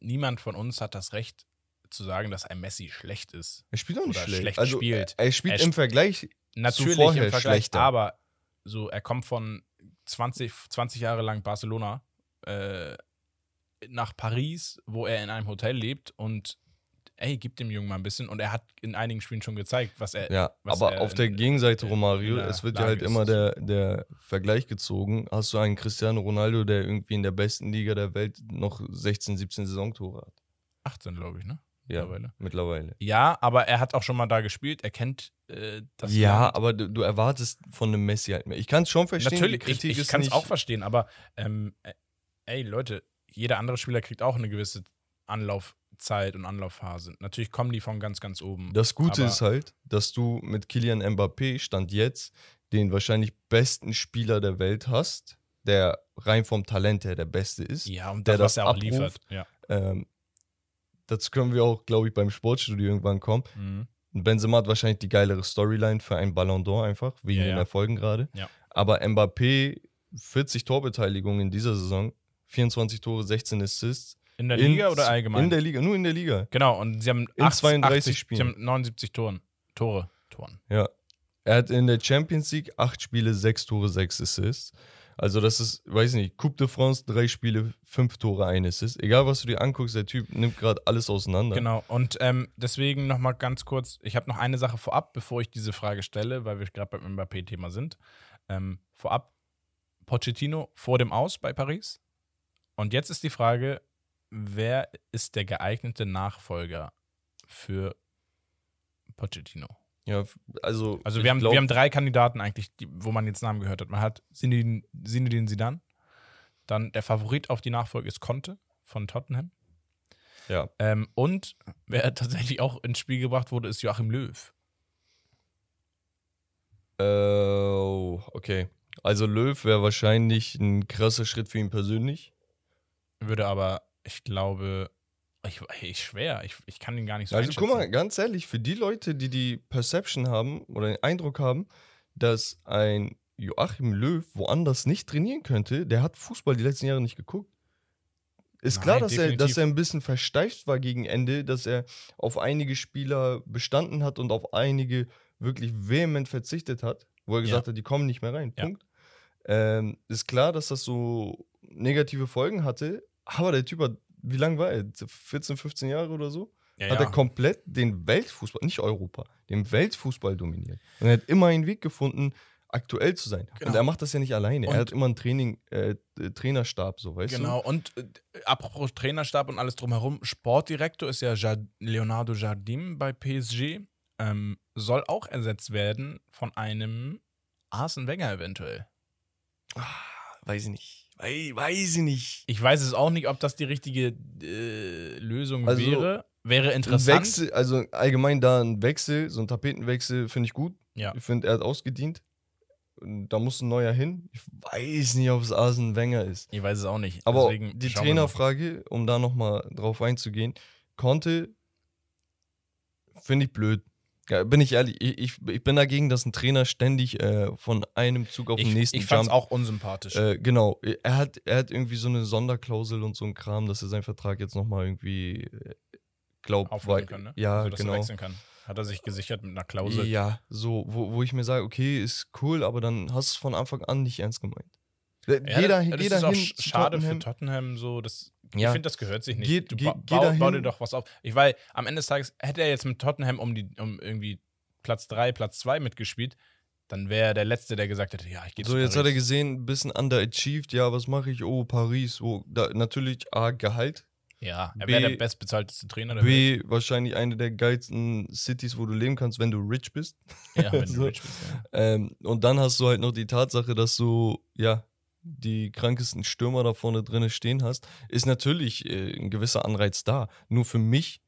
Speaker 2: niemand von uns hat das Recht zu sagen, dass ein Messi schlecht ist.
Speaker 1: Er spielt auch nicht
Speaker 2: Oder
Speaker 1: schlecht.
Speaker 2: schlecht
Speaker 1: also,
Speaker 2: spielt.
Speaker 1: Er, er spielt
Speaker 2: Er
Speaker 1: im Vergleich.
Speaker 2: Natürlich
Speaker 1: vorher
Speaker 2: im Vergleich,
Speaker 1: schlechter.
Speaker 2: aber so, er kommt von 20, 20 Jahre lang Barcelona äh, nach Paris, wo er in einem Hotel lebt und ey, gib dem Jungen mal ein bisschen und er hat in einigen Spielen schon gezeigt, was er
Speaker 1: Ja,
Speaker 2: was
Speaker 1: aber
Speaker 2: er
Speaker 1: auf der
Speaker 2: in-
Speaker 1: Gegenseite,
Speaker 2: in-
Speaker 1: Romario,
Speaker 2: in der
Speaker 1: es wird ja halt immer der, der Vergleich gezogen. Hast du einen Cristiano Ronaldo, der irgendwie in der besten Liga der Welt noch 16, 17 Saisontore hat?
Speaker 2: 18, glaube ich, ne?
Speaker 1: Ja,
Speaker 2: Mittlerweile.
Speaker 1: mittlerweile.
Speaker 2: Ja, aber er hat auch schon mal da gespielt. Er kennt äh, das
Speaker 1: ja,
Speaker 2: Land.
Speaker 1: aber du, du erwartest von einem Messi halt mehr. Ich kann es schon verstehen.
Speaker 2: Natürlich, ich, ich kann es auch verstehen, aber ähm, äh, ey, Leute, jeder andere Spieler kriegt auch eine gewisse Anlaufzeit und Anlaufphase. Natürlich kommen die von ganz, ganz oben.
Speaker 1: Das Gute ist halt, dass du mit Kilian Mbappé Stand jetzt den wahrscheinlich besten Spieler der Welt hast, der rein vom Talent her der Beste ist.
Speaker 2: Ja, und
Speaker 1: der
Speaker 2: das, was er auch
Speaker 1: abruft.
Speaker 2: liefert. Ja.
Speaker 1: Ähm, dazu können wir auch, glaube ich, beim Sportstudio irgendwann kommen.
Speaker 2: Mhm.
Speaker 1: Benzema hat wahrscheinlich die geilere Storyline für einen Ballon d'Or einfach, wegen
Speaker 2: Ja,
Speaker 1: den. Erfolgen gerade.
Speaker 2: Ja.
Speaker 1: Aber Mbappé, 40 Torbeteiligungen in dieser Saison, 24 Tore, 16 Assists.
Speaker 2: In der
Speaker 1: In-
Speaker 2: Liga oder allgemein?
Speaker 1: In der Liga, nur in der Liga.
Speaker 2: genau, und sie haben
Speaker 1: In
Speaker 2: 80,
Speaker 1: 32
Speaker 2: 80,
Speaker 1: Spielen.
Speaker 2: Sie haben 79 Toren. Tore. Toren.
Speaker 1: Ja. Er hat in der Champions League 8 Spiele, 6 Tore, 6 Assists. Also das ist, weiß nicht, Coupe de France, 3 Spiele, 5 Tore, 1 Assist. Egal, was du dir anguckst, der Typ nimmt gerade alles auseinander.
Speaker 2: Genau, und ähm, deswegen nochmal ganz kurz, ich habe noch eine Sache vorab, bevor ich diese Frage stelle, weil wir gerade beim Mbappé-Thema sind. Ähm, vorab, Pochettino vor dem Aus bei Paris. Und jetzt ist die Frage, wer ist der geeignete Nachfolger für Pochettino?
Speaker 1: Ja, also,
Speaker 2: Also wir haben,
Speaker 1: glaub-
Speaker 2: wir haben drei Kandidaten eigentlich, die, wo man jetzt Namen gehört hat. Man hat Zinedine Zidane, dann der Favorit auf die Nachfolge ist Conte von Tottenham.
Speaker 1: Ja.
Speaker 2: Ähm, und wer tatsächlich auch ins Spiel gebracht wurde, ist Joachim Löw.
Speaker 1: Äh, oh, okay. Also Löw wäre wahrscheinlich ein krasser Schritt für ihn persönlich.
Speaker 2: Würde aber, ich glaube, ich, ich schwer, ich, ich kann ihn gar nicht so
Speaker 1: Also guck mal, ganz ehrlich, für die Leute, die die Perception haben oder den Eindruck haben, dass ein Joachim Löw woanders nicht trainieren könnte, der hat Fußball die letzten Jahre nicht geguckt. Ist
Speaker 2: Nein,
Speaker 1: klar, dass er, dass er ein bisschen versteift war gegen Ende, dass er auf einige Spieler bestanden hat und auf einige wirklich vehement verzichtet hat, wo er
Speaker 2: Ja.
Speaker 1: gesagt hat, die kommen nicht mehr rein.
Speaker 2: Ja.
Speaker 1: Punkt. Ähm, ist klar, dass das so negative Folgen hatte, aber der Typ hat, wie lange war er? 14, 15 Jahre oder so?
Speaker 2: Ja,
Speaker 1: hat
Speaker 2: ja.
Speaker 1: er komplett den Weltfußball, nicht Europa, den Weltfußball dominiert. Und er hat immer einen Weg gefunden, aktuell zu sein.
Speaker 2: Genau.
Speaker 1: Und er macht das ja nicht alleine.
Speaker 2: Und-
Speaker 1: er hat immer einen Training, äh, Trainerstab, so, weißt
Speaker 2: Genau, und äh, apropos Trainerstab und alles drumherum, Sportdirektor ist ja Jard Leonardo Jardim bei PSG. Ähm, soll auch ersetzt werden von einem Arsene Wenger eventuell.
Speaker 1: du? Ah, weiß ich nicht. Wei- weiß ich nicht.
Speaker 2: Ich weiß es auch nicht, ob das die richtige äh, Lösung
Speaker 1: Also,
Speaker 2: wäre. Wäre interessant.
Speaker 1: Wechsel, also allgemein da ein Wechsel, so ein Tapetenwechsel finde ich gut.
Speaker 2: Ja.
Speaker 1: Ich finde, er hat ausgedient. Da muss ein neuer hin. Ich weiß nicht, ob es Arsene Wenger ist.
Speaker 2: Ich weiß es auch nicht.
Speaker 1: Aber
Speaker 2: Deswegen
Speaker 1: die. Trainerfrage, um da nochmal drauf einzugehen, Conte finde ich blöd. Ja, bin ich ehrlich, ich, ich, bin dagegen, dass ein Trainer ständig äh, von einem Zug auf den
Speaker 2: Ich,
Speaker 1: nächsten
Speaker 2: ich fand es
Speaker 1: jumpt.
Speaker 2: auch unsympathisch.
Speaker 1: Äh, genau, er hat, er hat irgendwie so eine Sonderklausel und so ein Kram, dass er seinen Vertrag jetzt nochmal irgendwie äh, glaubt.
Speaker 2: Auflösen kann, ne?
Speaker 1: Ja,
Speaker 2: also, dass er
Speaker 1: genau.
Speaker 2: wechseln kann. Hat er sich gesichert mit einer Klausel.
Speaker 1: Ja, so, wo, wo ich mir sage, okay, ist cool, aber dann hast du es von Anfang an nicht ernst gemeint. Äh,
Speaker 2: Ja,
Speaker 1: jeder
Speaker 2: das
Speaker 1: jeder
Speaker 2: ist auch schade
Speaker 1: Tottenham.
Speaker 2: für Tottenham so. Das, Ich
Speaker 1: Ja.
Speaker 2: finde, das gehört sich nicht.
Speaker 1: Geht-
Speaker 2: du
Speaker 1: geht-
Speaker 2: ba
Speaker 1: geh
Speaker 2: bau, dir doch was auf. Ich weil am Ende des Tages hätte er jetzt mit Tottenham um die um irgendwie Platz 3, Platz 2 mitgespielt, dann wäre er der Letzte, der gesagt hätte, ja, ich gehe
Speaker 1: So, jetzt hat er gesehen, ein bisschen underachieved, ja, was mache ich? Oh, Paris, wo, da, natürlich A, Gehalt,
Speaker 2: Ja, er wäre der bestbezahlteste Trainer der Welt.
Speaker 1: B, wahrscheinlich eine der geilsten Cities, wo du leben kannst, wenn du rich bist.
Speaker 2: Ja, wenn
Speaker 1: so.
Speaker 2: du rich bist. Ja.
Speaker 1: Ähm, und dann hast du halt noch die Tatsache, dass du, ja, die krankesten Stürmer da vorne drinne stehen hast, ist natürlich äh, ein gewisser Anreiz da. Nur für mich,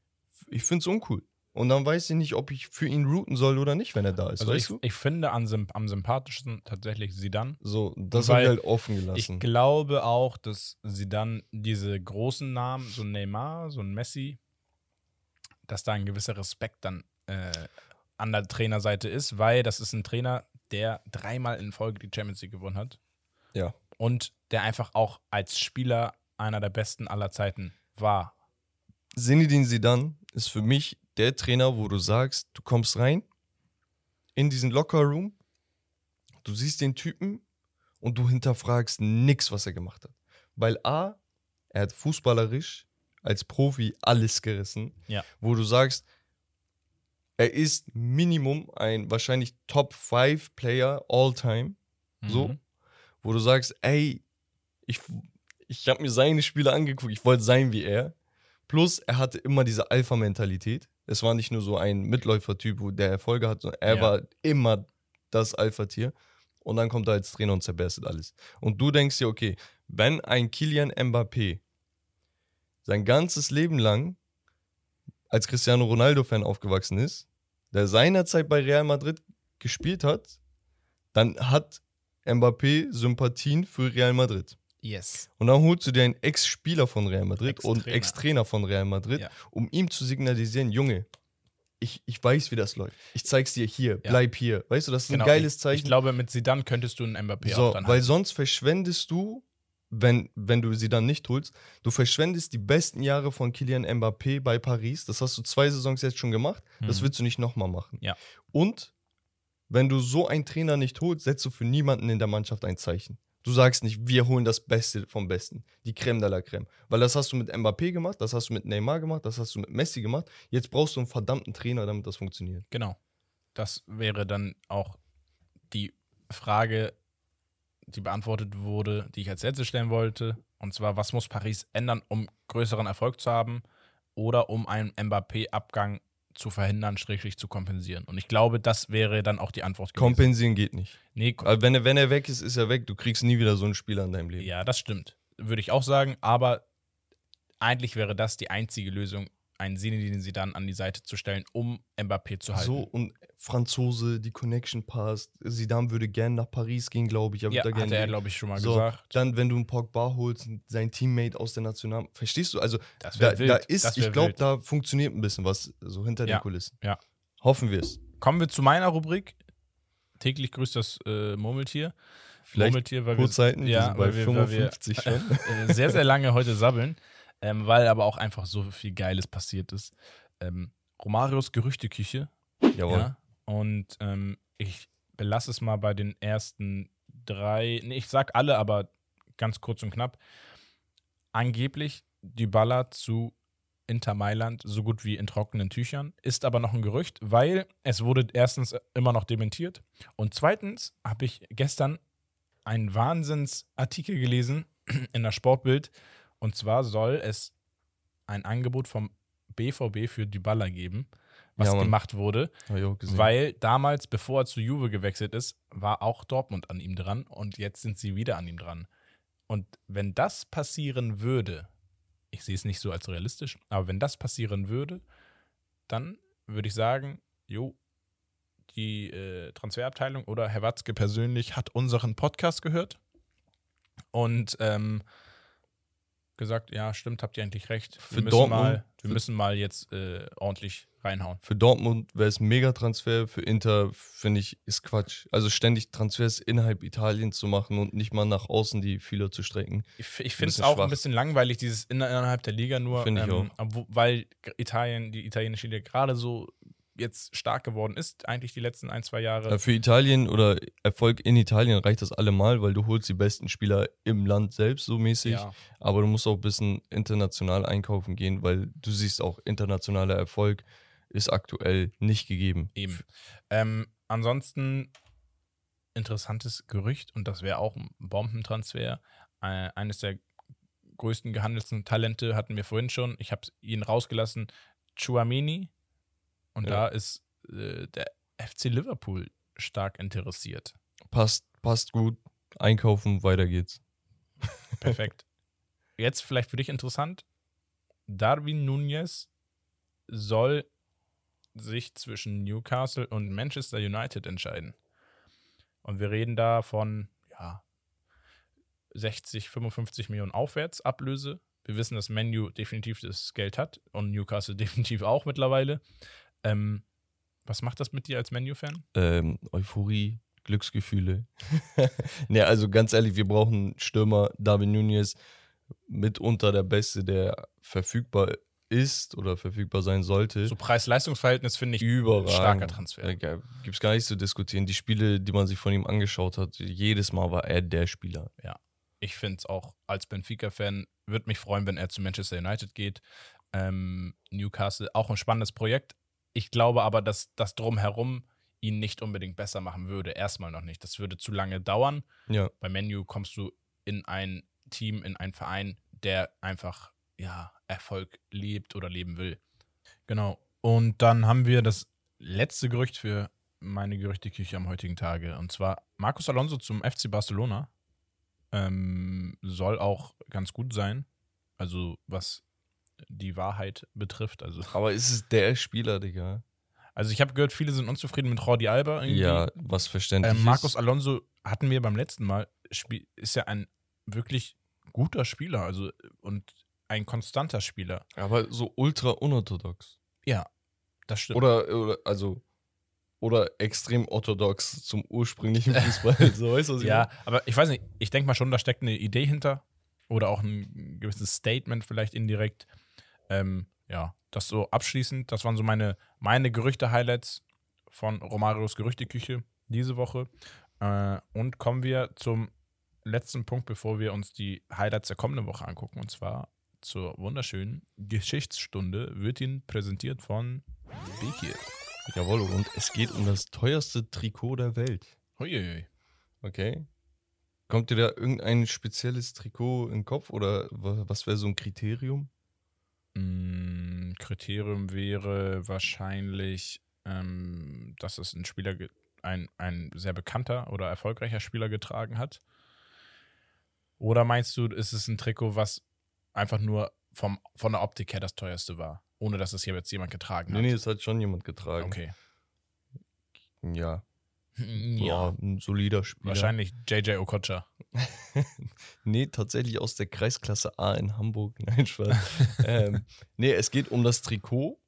Speaker 1: ich finde es uncool. Und dann weiß ich nicht, ob ich für ihn routen soll oder nicht, wenn er da ist.
Speaker 2: Also
Speaker 1: weißt
Speaker 2: ich,
Speaker 1: du?
Speaker 2: ich finde am, symp- am sympathischsten tatsächlich Sidan.
Speaker 1: So, das habe ich halt offen
Speaker 2: Ich
Speaker 1: gelassen.
Speaker 2: glaube auch, dass sie dann diese großen Namen, so ein Neymar, so ein Messi, dass da ein gewisser Respekt dann äh, an der Trainerseite ist, weil das ist ein Trainer, der dreimal in Folge die Champions League gewonnen hat.
Speaker 1: Ja.
Speaker 2: Und der einfach auch als Spieler einer der besten aller Zeiten war.
Speaker 1: Zinedine Zidane ist für mich der Trainer, wo du sagst, du kommst rein in diesen Lockerroom, du siehst den Typen und du hinterfragst nix, was er gemacht hat. Weil A, er hat fußballerisch als Profi alles gerissen,
Speaker 2: Ja.
Speaker 1: wo du sagst, er ist Minimum ein wahrscheinlich Top 5 Player all time, so,
Speaker 2: Mhm.
Speaker 1: Wo du sagst, ey, ich, ich habe mir seine Spiele angeguckt, ich wollte sein wie er. Plus, er hatte immer diese Alpha-Mentalität. Es war nicht nur so ein Mitläufer-Typ, der Erfolge hat, sondern er
Speaker 2: Ja.
Speaker 1: war immer das Alpha-Tier. Und dann kommt er als Trainer und zerberstet alles. Und du denkst dir, okay, wenn ein Kilian Mbappé sein ganzes Leben lang als Cristiano Ronaldo-Fan aufgewachsen ist, der seinerzeit bei Real Madrid gespielt hat, dann hat Mbappé Sympathien für Real Madrid.
Speaker 2: Yes.
Speaker 1: Und dann holst du dir einen Ex-Spieler von Real Madrid und
Speaker 2: Ex-Trainer.
Speaker 1: Von Real Madrid,
Speaker 2: Ja.
Speaker 1: um ihm zu signalisieren, Junge, ich, ich weiß, wie das läuft. Ich zeig's dir hier,
Speaker 2: Ja.
Speaker 1: bleib hier. Weißt du, das ist
Speaker 2: Genau.
Speaker 1: ein geiles
Speaker 2: ich,
Speaker 1: Zeichen.
Speaker 2: Ich glaube, mit Sidan könntest du einen Mbappé
Speaker 1: so,
Speaker 2: auch dann
Speaker 1: weil
Speaker 2: halten.
Speaker 1: sonst verschwendest du, wenn, wenn du sie dann nicht holst, du verschwendest die besten Jahre von Kylian Mbappé bei Paris. Das hast du zwei Saisons jetzt schon gemacht. Das
Speaker 2: Mhm.
Speaker 1: willst du nicht nochmal machen.
Speaker 2: Ja.
Speaker 1: Und wenn du so einen Trainer nicht holst, setzt du für niemanden in der Mannschaft ein Zeichen. Du sagst nicht, wir holen das Beste vom Besten, die Creme de la Creme. Weil das hast du mit Mbappé gemacht, das hast du mit Neymar gemacht, das hast du mit Messi gemacht. Jetzt brauchst du einen verdammten Trainer, damit das funktioniert.
Speaker 2: Genau. Das wäre dann auch die Frage, die beantwortet wurde, die ich als letzte stellen wollte. Und zwar, was muss Paris ändern, um größeren Erfolg zu haben oder um einen Mbappé-Abgang zu verhindern, schrägstrich zu kompensieren? Und ich glaube, das wäre dann auch die Antwort gewesen.
Speaker 1: Kompensieren geht nicht.
Speaker 2: nee, ko-
Speaker 1: Aber wenn er, wenn er weg ist, ist er weg. Du kriegst nie wieder so einen Spieler in deinem Leben.
Speaker 2: ja, das stimmt. Würde ich auch sagen. Aber eigentlich wäre das die einzige Lösung, einen Sinedin sie dann an die Seite zu stellen, um Mbappé zu halten.
Speaker 1: So, und Franzose, die Connection passt. Zidane würde gerne nach Paris gehen, glaube ich. Er
Speaker 2: ja, hat er, glaube ich, schon mal
Speaker 1: so,
Speaker 2: gesagt.
Speaker 1: Dann, wenn du einen Pogba holst, sein Teammate aus der National. Verstehst du? Also,
Speaker 2: Das
Speaker 1: da, da ist, ich glaube, da funktioniert ein bisschen was so hinter
Speaker 2: Ja,
Speaker 1: den Kulissen.
Speaker 2: ja.
Speaker 1: Hoffen wir es.
Speaker 2: Kommen wir zu meiner Rubrik. Täglich grüßt das äh, Murmeltier.
Speaker 1: Vielleicht
Speaker 2: Murmeltier, weil
Speaker 1: Kurzzeiten,
Speaker 2: ja,
Speaker 1: ja, bei
Speaker 2: weil wir- weil wir-
Speaker 1: 55 schon.
Speaker 2: äh, sehr, sehr lange heute sabbeln, ähm, weil aber auch einfach so viel Geiles passiert ist. Ähm, Romarios Gerüchteküche.
Speaker 1: Jawohl.
Speaker 2: Ja, und ähm, ich belasse es mal bei den ersten drei, nee, ich sag alle, aber ganz kurz und knapp. Angeblich Dybala zu Inter Mailand so gut wie in trockenen Tüchern, ist aber noch ein Gerücht, weil es wurde erstens immer noch dementiert und zweitens habe ich gestern einen Wahnsinnsartikel gelesen in der Sportbild und zwar soll es ein Angebot vom BVB für Dybala geben, was
Speaker 1: Ja,
Speaker 2: gemacht wurde, weil damals, bevor er zu Juve gewechselt ist, war auch Dortmund an ihm dran und jetzt sind sie wieder an ihm dran. Und wenn das passieren würde, ich sehe es nicht so als realistisch, aber wenn das passieren würde, dann würde ich sagen, jo, die äh, Transferabteilung oder Herr Watzke persönlich hat unseren Podcast gehört. Und ähm, gesagt, ja, stimmt, habt ihr eigentlich recht.
Speaker 1: Für
Speaker 2: wir müssen
Speaker 1: Dortmund-
Speaker 2: mal, wir müssen mal jetzt äh, ordentlich reinhauen.
Speaker 1: Für Dortmund wäre es ein Megatransfer, für Inter finde ich, ist Quatsch. Also ständig Transfers innerhalb Italiens zu machen und nicht mal nach außen die Fühler zu strecken.
Speaker 2: Ich, ich finde es auch
Speaker 1: schwach.
Speaker 2: ein bisschen langweilig, dieses inner- innerhalb der Liga nur, ähm, weil Italien, die italienische Liga gerade so jetzt stark geworden ist, eigentlich die letzten ein, zwei Jahre.
Speaker 1: Ja, für Italien oder Erfolg in Italien reicht das allemal, weil du holst die besten Spieler im Land selbst so mäßig.
Speaker 2: Ja.
Speaker 1: Aber du musst auch ein bisschen international einkaufen gehen, weil du siehst auch, internationaler Erfolg ist aktuell nicht gegeben.
Speaker 2: Eben. Ähm, ansonsten interessantes Gerücht und das wäre auch ein Bombentransfer. Äh, eines der größten gehandelten Talente hatten wir vorhin schon. Ich habe ihn rausgelassen. Chuamini. Und
Speaker 1: Ja.
Speaker 2: da ist äh, der FC Liverpool stark interessiert.
Speaker 1: Passt, passt gut. Einkaufen, weiter geht's.
Speaker 2: Perfekt. Jetzt vielleicht für dich interessant. Darwin Nunez soll sich zwischen Newcastle und Manchester United entscheiden. Und wir reden da von ja, 60, 55 Millionen aufwärts Ablöse. Wir wissen, dass Menu definitiv das Geld hat und Newcastle definitiv auch mittlerweile. Ähm, was macht das mit dir als Menu-Fan?
Speaker 1: ähm, Euphorie, Glücksgefühle. ne, also ganz ehrlich, wir brauchen Stürmer. Darwin Nunez mitunter der Beste, der verfügbar ist oder verfügbar sein sollte.
Speaker 2: So Preis-Leistungs-Verhältnis finde ich
Speaker 1: Überragend.
Speaker 2: starker Transfer.
Speaker 1: Ja, Gibt es gar nicht zu diskutieren. Die Spiele, die man sich von ihm angeschaut hat, jedes Mal war er der Spieler.
Speaker 2: ich finde es auch als Benfica-Fan, würde mich freuen, wenn er zu Manchester United geht. Ähm, Newcastle, auch ein spannendes Projekt. Ich glaube aber, dass das Drumherum ihn nicht unbedingt besser machen würde. Erstmal noch nicht. Das würde zu lange dauern.
Speaker 1: Ja,
Speaker 2: Bei Menu kommst du in ein Team, in einen Verein, der einfach ja, Erfolg lebt oder leben will. Genau. Und dann haben wir das letzte Gerücht für meine Gerüchteküche am heutigen Tage. Und zwar Marcos Alonso zum FC Barcelona. Ähm, soll auch ganz gut sein. Also was die Wahrheit betrifft. Also,
Speaker 1: aber ist es der Spieler, Digga?
Speaker 2: also ich habe gehört, viele sind unzufrieden mit Jordi Alba. Irgendwie.
Speaker 1: Ja, was verständlich
Speaker 2: Ähm, Marcos
Speaker 1: ist.
Speaker 2: Alonso hatten wir beim letzten Mal, ist ja ein wirklich guter Spieler, also und ein konstanter Spieler.
Speaker 1: Aber so ultra unorthodox.
Speaker 2: Das stimmt.
Speaker 1: Oder, oder, also, oder extrem orthodox zum ursprünglichen Fußball. so was ich
Speaker 2: ja, aber ich weiß nicht, ich denke mal schon, da steckt eine Idee hinter oder auch ein gewisses Statement vielleicht indirekt. Ähm, ja, das so abschließend, das waren so meine, meine Gerüchte-Highlights von Romarios Gerüchteküche diese Woche. Äh, und kommen wir zum letzten Punkt, bevor wir uns die Highlights der kommenden Woche angucken. Und zwar zur wunderschönen Geschichtsstunde wird Ihnen präsentiert von Bekir.
Speaker 1: Jawohl, und es geht um das teuerste Trikot der Welt.
Speaker 2: Huiuiui.
Speaker 1: Okay. Kommt dir da irgendein spezielles Trikot in den Kopf oder wa- was wäre so ein Kriterium?
Speaker 2: Mm, Kriterium wäre wahrscheinlich, ähm, dass es ein Spieler, ein, ein sehr bekannter oder erfolgreicher Spieler getragen hat. Oder meinst du, ist es ein Trikot, was einfach nur vom, von der Optik her das teuerste war, ohne dass es hier jetzt jemand getragen
Speaker 1: Nee,
Speaker 2: hat?
Speaker 1: nee, es hat schon jemand getragen.
Speaker 2: Okay.
Speaker 1: Ja.
Speaker 2: Ja.
Speaker 1: Ja, ein solider Spieler.
Speaker 2: Wahrscheinlich JJ Okocha.
Speaker 1: Nee, tatsächlich aus der Kreisklasse A in Hamburg. Nein, Spaß. ähm, nee, es geht um das Trikot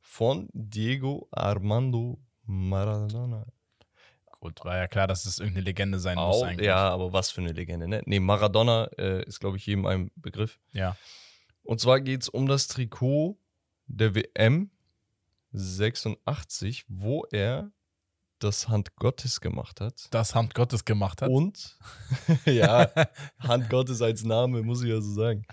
Speaker 1: von Diego Armando Maradona.
Speaker 2: Gut, war ja klar, dass es irgendeine Legende sein muss
Speaker 1: Auch,
Speaker 2: eigentlich.
Speaker 1: ja, aber was für eine Legende, ne? Nee, Maradona äh, ist, glaube ich, jedem ein Begriff.
Speaker 2: Ja.
Speaker 1: Und zwar geht es um das Trikot der WM 86, wo er das Hand Gottes gemacht hat.
Speaker 2: Das Hand Gottes gemacht hat.
Speaker 1: Und, ja, Hand Gottes als Name, muss ich ja so sagen.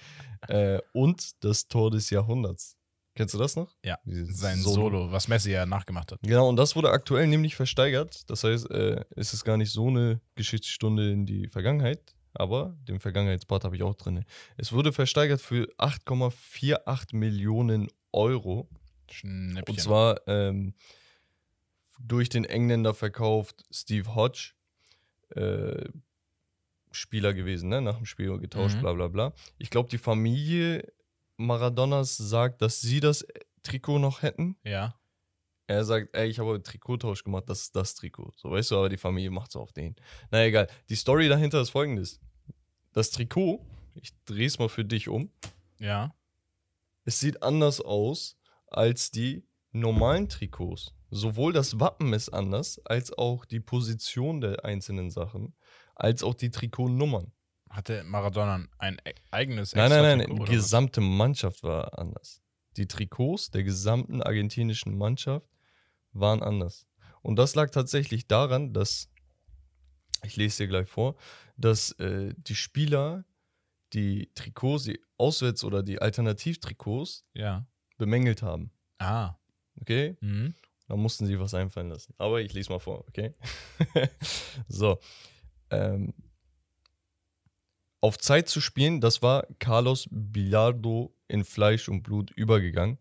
Speaker 1: Äh, und das Tor des Jahrhunderts. Kennst du das noch?
Speaker 2: Ja,
Speaker 1: Dieses
Speaker 2: Sein Solo. was Messi ja nachgemacht hat.
Speaker 1: Genau, und das wurde aktuell nämlich versteigert. Das heißt, äh, es ist gar nicht so eine Geschichtsstunde in die Vergangenheit, aber den Vergangenheitspart habe ich auch drin. Es wurde versteigert für 8,48 Millionen Euro.
Speaker 2: Schnäppchen.
Speaker 1: Und zwar ähm, durch den Engländer verkauft Steve Hodge, äh, Spieler gewesen, ne? nach dem Spiel getauscht,
Speaker 2: Mhm.
Speaker 1: bla bla bla. Ich glaube, die Familie Maradonas sagt, dass sie das Trikot noch hätten.
Speaker 2: ja.
Speaker 1: Er sagt, ey, ich habe einen Trikottausch gemacht, das ist das Trikot. So, weißt du, aber die Familie macht es auf den. Na egal. Die Story dahinter ist folgendes. Das Trikot, ich drehe es mal für dich um,
Speaker 2: Ja.
Speaker 1: es sieht anders aus als die normalen Trikots. Sowohl das Wappen ist anders, als auch die Position der einzelnen Sachen, als auch die Trikotnummern.
Speaker 2: Hatte Maradona ein e- eigenes
Speaker 1: Nein, nein, nein, die gesamte Mannschaft war anders. Die Trikots der gesamten argentinischen Mannschaft waren anders. Und das lag tatsächlich daran, dass, ich lese dir gleich vor, dass äh, die Spieler die Trikots, die Auswärts- oder die Alternativtrikots
Speaker 2: Ja.
Speaker 1: bemängelt haben.
Speaker 2: Ah.
Speaker 1: Okay?
Speaker 2: Mhm.
Speaker 1: Da mussten sie was einfallen lassen. Aber ich lese mal vor, okay? so. Ähm, auf Zeit zu spielen, das war Carlos Bilardo in Fleisch und Blut übergegangen.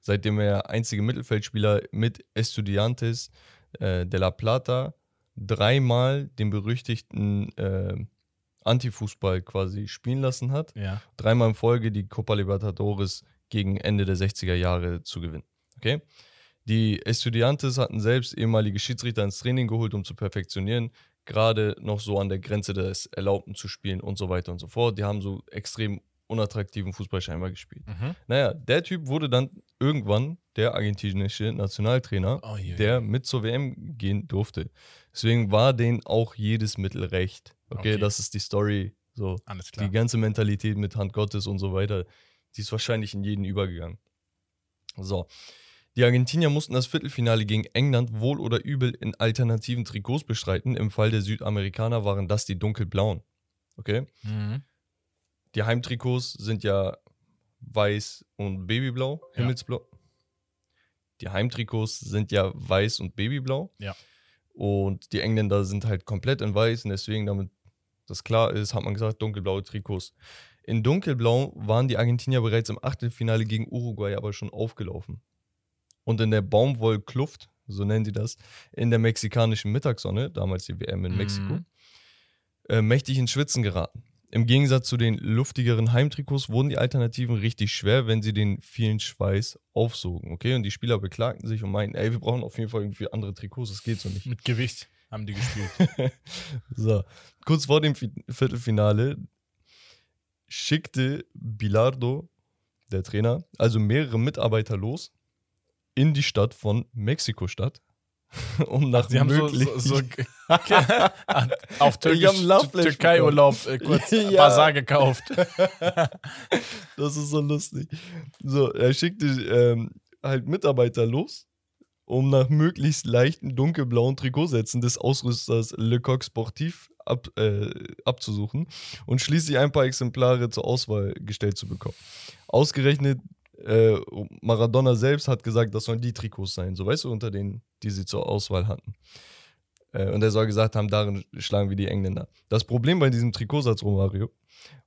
Speaker 1: Seitdem er einzige Mittelfeldspieler mit Estudiantes äh, de la Plata dreimal den berüchtigten äh, Antifußball quasi spielen lassen hat
Speaker 2: Ja.
Speaker 1: dreimal in Folge die Copa Libertadores gegen Ende der 60er Jahre zu gewinnen. Okay? Die Estudiantes hatten selbst ehemalige Schiedsrichter ins Training geholt, um zu perfektionieren, gerade noch so an der Grenze des Erlaubten zu spielen und so weiter und so fort. Die haben so extrem unattraktiven Fußball scheinbar gespielt.
Speaker 2: Mhm.
Speaker 1: Naja, der Typ wurde dann irgendwann der argentinische Nationaltrainer,
Speaker 2: Oh, je,
Speaker 1: der
Speaker 2: je.
Speaker 1: mit zur WM gehen durfte. Deswegen war denen auch jedes Mittel recht. Okay,
Speaker 2: Okay.
Speaker 1: das ist die Story. So,
Speaker 2: Alles klar.
Speaker 1: die ganze Mentalität mit Hand Gottes und so weiter, die ist wahrscheinlich in jeden übergegangen. So. Die Argentinier mussten das Viertelfinale gegen England wohl oder übel in alternativen Trikots bestreiten. Im Fall der Südamerikaner waren das die dunkelblauen. Okay?
Speaker 2: Mhm.
Speaker 1: Die Heimtrikots sind ja weiß und babyblau,
Speaker 2: Ja.
Speaker 1: himmelsblau. Die Heimtrikots sind ja weiß und babyblau.
Speaker 2: Ja.
Speaker 1: Und die Engländer sind halt komplett in weiß und deswegen, damit das klar ist, hat man gesagt, dunkelblaue Trikots. In dunkelblau waren die Argentinier bereits im Achtelfinale gegen Uruguay aber schon aufgelaufen. Und in der Baumwollkluft, so nennen die das, in der mexikanischen Mittagssonne, damals die WM in
Speaker 2: Mhm.
Speaker 1: Mexiko, äh, mächtig ins Schwitzen geraten. Im Gegensatz zu den luftigeren Heimtrikots wurden die Alternativen richtig schwer, wenn sie den vielen Schweiß aufsogen. Okay, und die Spieler beklagten sich und meinten, ey, wir brauchen auf jeden Fall irgendwie andere Trikots, das geht so nicht.
Speaker 2: Mit Gewicht haben die gespielt.
Speaker 1: So, kurz vor dem Fi- Viertelfinale schickte Bilardo, der Trainer, also mehrere Mitarbeiter los in die Stadt von Mexiko-Stadt, um nach
Speaker 2: Sie haben so, so, so auf Türkisch, Türkei-Urlaub äh, kurz
Speaker 1: Ja.
Speaker 2: Basar gekauft.
Speaker 1: Das ist so lustig. So, er schickte ähm, halt Mitarbeiter los, um nach möglichst leichten dunkelblauen Trikotsätzen des Ausrüsters Le Coq Sportif ab, äh, abzusuchen und schließlich ein paar Exemplare zur Auswahl gestellt zu bekommen. Ausgerechnet äh, Maradona selbst hat gesagt, das sollen die Trikots sein, so weißt du, unter denen, die sie zur Auswahl hatten. Äh, und er soll gesagt haben, darin schlagen wir die Engländer. Das Problem bei diesem Trikotsatz, Romario,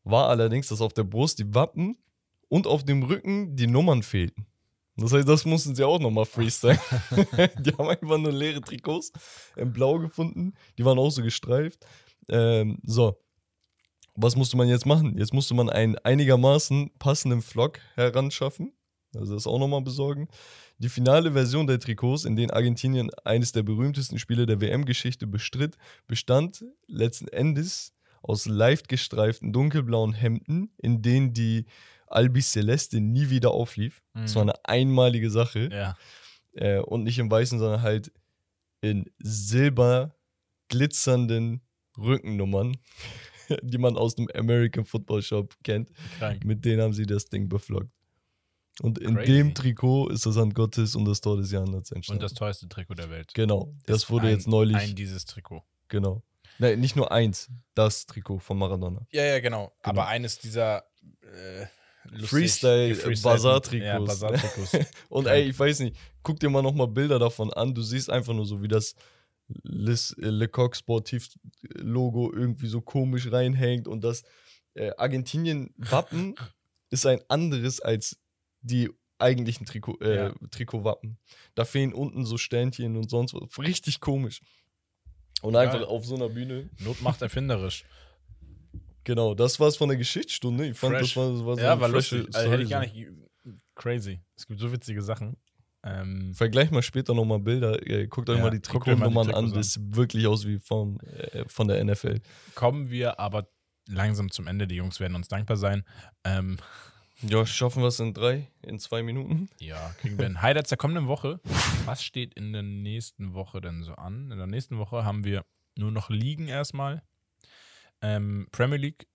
Speaker 1: war allerdings, dass auf der Brust die Wappen und auf dem Rücken die Nummern fehlten. Das heißt, das mussten sie auch nochmal freestylen. die haben einfach nur leere Trikots in Blau gefunden. Die waren auch so gestreift. Ähm, so. Was musste man jetzt machen? Jetzt musste man einen einigermaßen passenden Flock heranschaffen. Also das auch nochmal besorgen. Die finale Version der Trikots, in denen Argentinien eines der berühmtesten Spiele der WM-Geschichte bestritt, bestand letzten Endes aus leicht gestreiften dunkelblauen Hemden, in denen die Albi Celeste nie wieder auflief. Das
Speaker 2: Mhm.
Speaker 1: war eine einmalige Sache.
Speaker 2: Ja.
Speaker 1: Äh, und nicht im Weißen, sondern halt in silber glitzernden Rückennummern, die man aus dem American Football Shop kennt.
Speaker 2: Krank.
Speaker 1: Mit denen haben sie das Ding beflockt. Und in
Speaker 2: Crazy.
Speaker 1: dem Trikot ist das Hand Gottes und das Tor des Jahrhunderts entstanden.
Speaker 2: Und das teuerste Trikot der Welt.
Speaker 1: genau, das
Speaker 2: Ist
Speaker 1: wurde
Speaker 2: ein,
Speaker 1: jetzt neulich,
Speaker 2: Ein dieses Trikot.
Speaker 1: genau. Nein, nicht nur eins, das Trikot von Maradona.
Speaker 2: Ja, ja, genau. Aber eines dieser äh,
Speaker 1: Freestyle-
Speaker 2: gefreestylten-
Speaker 1: Bazar-Trikots.
Speaker 2: Ja, Bazar-Trikots.
Speaker 1: Und
Speaker 2: Krank.
Speaker 1: ey, ich weiß nicht, guck dir mal nochmal Bilder davon an. Du siehst einfach nur so, wie das Les, äh, Le Coq Sportif Logo irgendwie so komisch reinhängt und das äh, Argentinien-Wappen ist ein anderes als die eigentlichen Trikot, äh,
Speaker 2: Ja.
Speaker 1: Trikotwappen. Da fehlen unten so Sternchen und sonst was. Richtig komisch. Und einfach
Speaker 2: Geil.
Speaker 1: auf so einer Bühne.
Speaker 2: Not macht erfinderisch.
Speaker 1: Genau, das war's von der Geschichtsstunde. Ich fand,
Speaker 2: Fresh.
Speaker 1: das war, das war so
Speaker 2: ja, war lustig. Also, hätte ich gar nicht. Crazy. Es gibt so witzige Sachen. Ähm,
Speaker 1: Vergleich mal später nochmal Bilder. Äh, Guckt euch
Speaker 2: Ja,
Speaker 1: mal die Trikotnummern an.
Speaker 2: Trikots
Speaker 1: Das sieht wirklich aus wie von, äh, von der NFL.
Speaker 2: kommen wir aber langsam zum Ende. Die Jungs werden uns dankbar sein. Ähm,
Speaker 1: Ja, schaffen wir es in drei, in zwei Minuten?
Speaker 2: ja, kriegen wir ein Highlights der kommenden Woche. Was steht in der nächsten Woche denn so an? In der nächsten Woche haben wir nur noch Ligen erstmal. Ähm, Premier League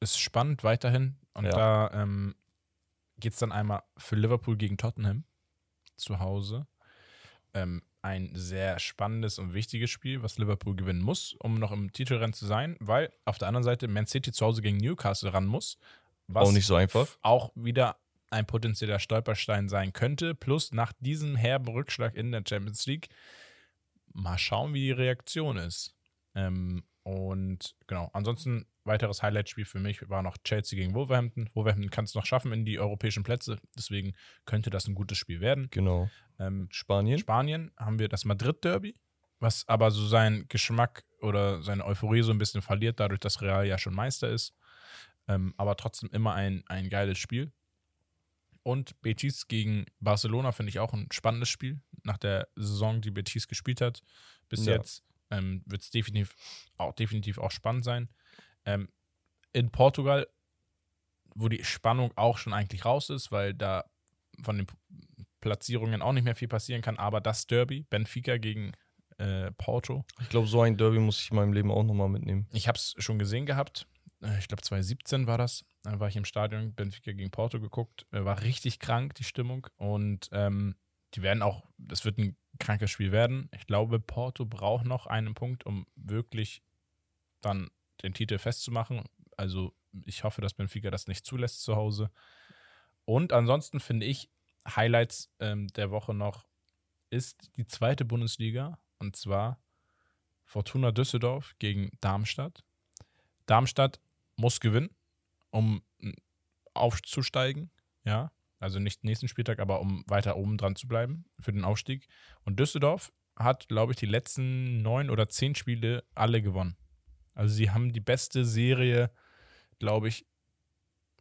Speaker 2: ist spannend weiterhin. Und
Speaker 1: Ja.
Speaker 2: da ähm, geht es dann einmal für Liverpool gegen Tottenham zu Hause. Ähm, ein sehr spannendes und wichtiges Spiel, was Liverpool gewinnen muss, um noch im Titelrennen zu sein, weil auf der anderen Seite Man City zu Hause gegen Newcastle ran muss. Was
Speaker 1: Auch nicht so einfach.
Speaker 2: Auch wieder ein potenzieller Stolperstein sein könnte. Plus nach diesem herben Rückschlag in der Champions League mal schauen, wie die Reaktion ist. Ähm, und genau, ansonsten weiteres Highlight-Spiel für mich war noch Chelsea gegen Wolverhampton. Wolverhampton kann es noch schaffen in die europäischen Plätze, deswegen könnte das ein gutes Spiel werden.
Speaker 1: Genau.
Speaker 2: Ähm,
Speaker 1: Spanien.
Speaker 2: Spanien haben wir das Madrid-Derby, was aber so seinen Geschmack oder seine Euphorie so ein bisschen verliert, dadurch, dass Real ja schon Meister ist. Ähm, aber trotzdem immer ein, ein geiles Spiel. Und Betis gegen Barcelona finde ich auch ein spannendes Spiel. Nach der Saison, die Betis gespielt hat, bis
Speaker 1: Ja.
Speaker 2: jetzt ähm, wird es definitiv auch, definitiv auch spannend sein. Ähm, in Portugal, wo die Spannung auch schon eigentlich raus ist, weil da von den Platzierungen auch nicht mehr viel passieren kann, aber das Derby, Benfica gegen äh, Porto,
Speaker 1: Ich glaube, so ein Derby muss ich in meinem Leben auch nochmal mitnehmen.
Speaker 2: ich habe es schon gesehen gehabt. Äh, Ich glaube, 2017 war das. Da war ich im Stadion, Benfica gegen Porto geguckt. Äh, War richtig krank, die Stimmung. Und ähm, die werden auch, das wird ein krankes Spiel werden. Ich glaube, Porto braucht noch einen Punkt, um wirklich dann den Titel festzumachen. Also ich hoffe, dass Benfica das nicht zulässt zu Hause. Und ansonsten finde ich, Highlights ähm, der Woche noch ist die zweite Bundesliga. Und zwar Fortuna Düsseldorf gegen Darmstadt. Darmstadt muss gewinnen, um mm, aufzusteigen. Ja, also nicht nächsten Spieltag, aber um weiter oben dran zu bleiben für den Aufstieg. Und Düsseldorf hat, glaube ich, die letzten neun oder zehn Spiele alle gewonnen. Also sie haben die beste Serie, glaube ich,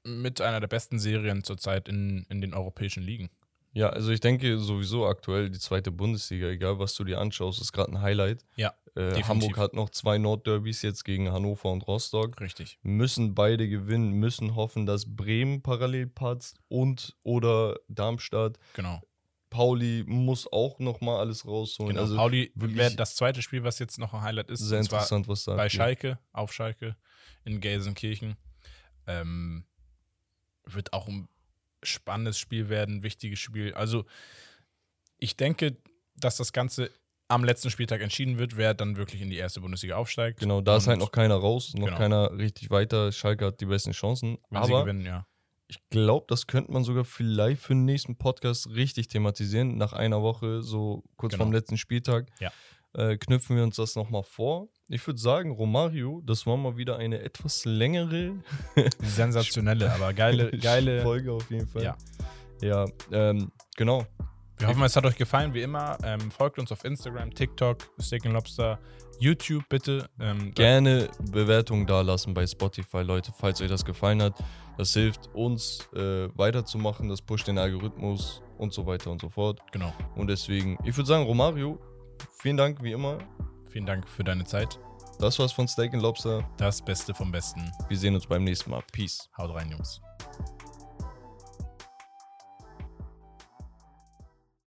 Speaker 2: mit einer der besten Serien zurzeit in, in den europäischen Ligen.
Speaker 1: Ja, also ich denke sowieso aktuell die zweite Bundesliga, egal was du dir anschaust, ist gerade ein Highlight.
Speaker 2: Ja,
Speaker 1: Äh. Hamburg hat noch zwei Nordderbys jetzt gegen Hannover und Rostock.
Speaker 2: Richtig.
Speaker 1: Müssen beide gewinnen, müssen hoffen, dass Bremen parallel patzt und oder Darmstadt.
Speaker 2: Genau.
Speaker 1: Pauli muss auch nochmal alles rausholen.
Speaker 2: genau.
Speaker 1: Also
Speaker 2: Pauli wäre das zweite Spiel, was jetzt noch ein Highlight ist.
Speaker 1: sehr interessant, was da
Speaker 2: bei
Speaker 1: abgeht.
Speaker 2: Schalke, auf Schalke in Gelsenkirchen. Ähm, wird auch ein spannendes Spiel werden, wichtiges Spiel. Also ich denke, dass das Ganze am letzten Spieltag entschieden wird, wer dann wirklich in die erste Bundesliga aufsteigt.
Speaker 1: Genau, da ist halt noch keiner raus, noch
Speaker 2: Genau.
Speaker 1: keiner richtig weiter. Schalke hat die besten Chancen.
Speaker 2: wenn sie
Speaker 1: aber
Speaker 2: gewinnen, ja.
Speaker 1: Ich glaube, das könnte man sogar vielleicht für den nächsten Podcast richtig thematisieren. Nach einer Woche, so kurz
Speaker 2: Genau.
Speaker 1: vorm letzten Spieltag,
Speaker 2: Ja.
Speaker 1: äh, knüpfen wir uns das nochmal vor. Ich würde sagen, Romario, das war mal wieder eine etwas längere
Speaker 2: Sensationelle, aber geile, geile.
Speaker 1: Folge auf jeden Fall.
Speaker 2: Ja.
Speaker 1: Ja, ähm, genau.
Speaker 2: Wir hoffen, es hat euch gefallen, wie immer. Ähm, folgt uns auf Instagram, TikTok, Steak and Lobster, YouTube bitte. Ähm,
Speaker 1: Gerne Bewertungen dalassen bei Spotify, Leute, falls euch das gefallen hat. Das hilft uns äh, weiterzumachen, das pusht den Algorithmus und so weiter und so fort.
Speaker 2: Genau.
Speaker 1: Und deswegen, ich würde sagen, Romario, vielen Dank wie immer.
Speaker 2: Vielen Dank für deine Zeit.
Speaker 1: Das war's von Steak and Lobster.
Speaker 2: Das Beste vom Besten.
Speaker 1: Wir sehen uns beim nächsten Mal. Peace.
Speaker 2: Haut rein, Jungs.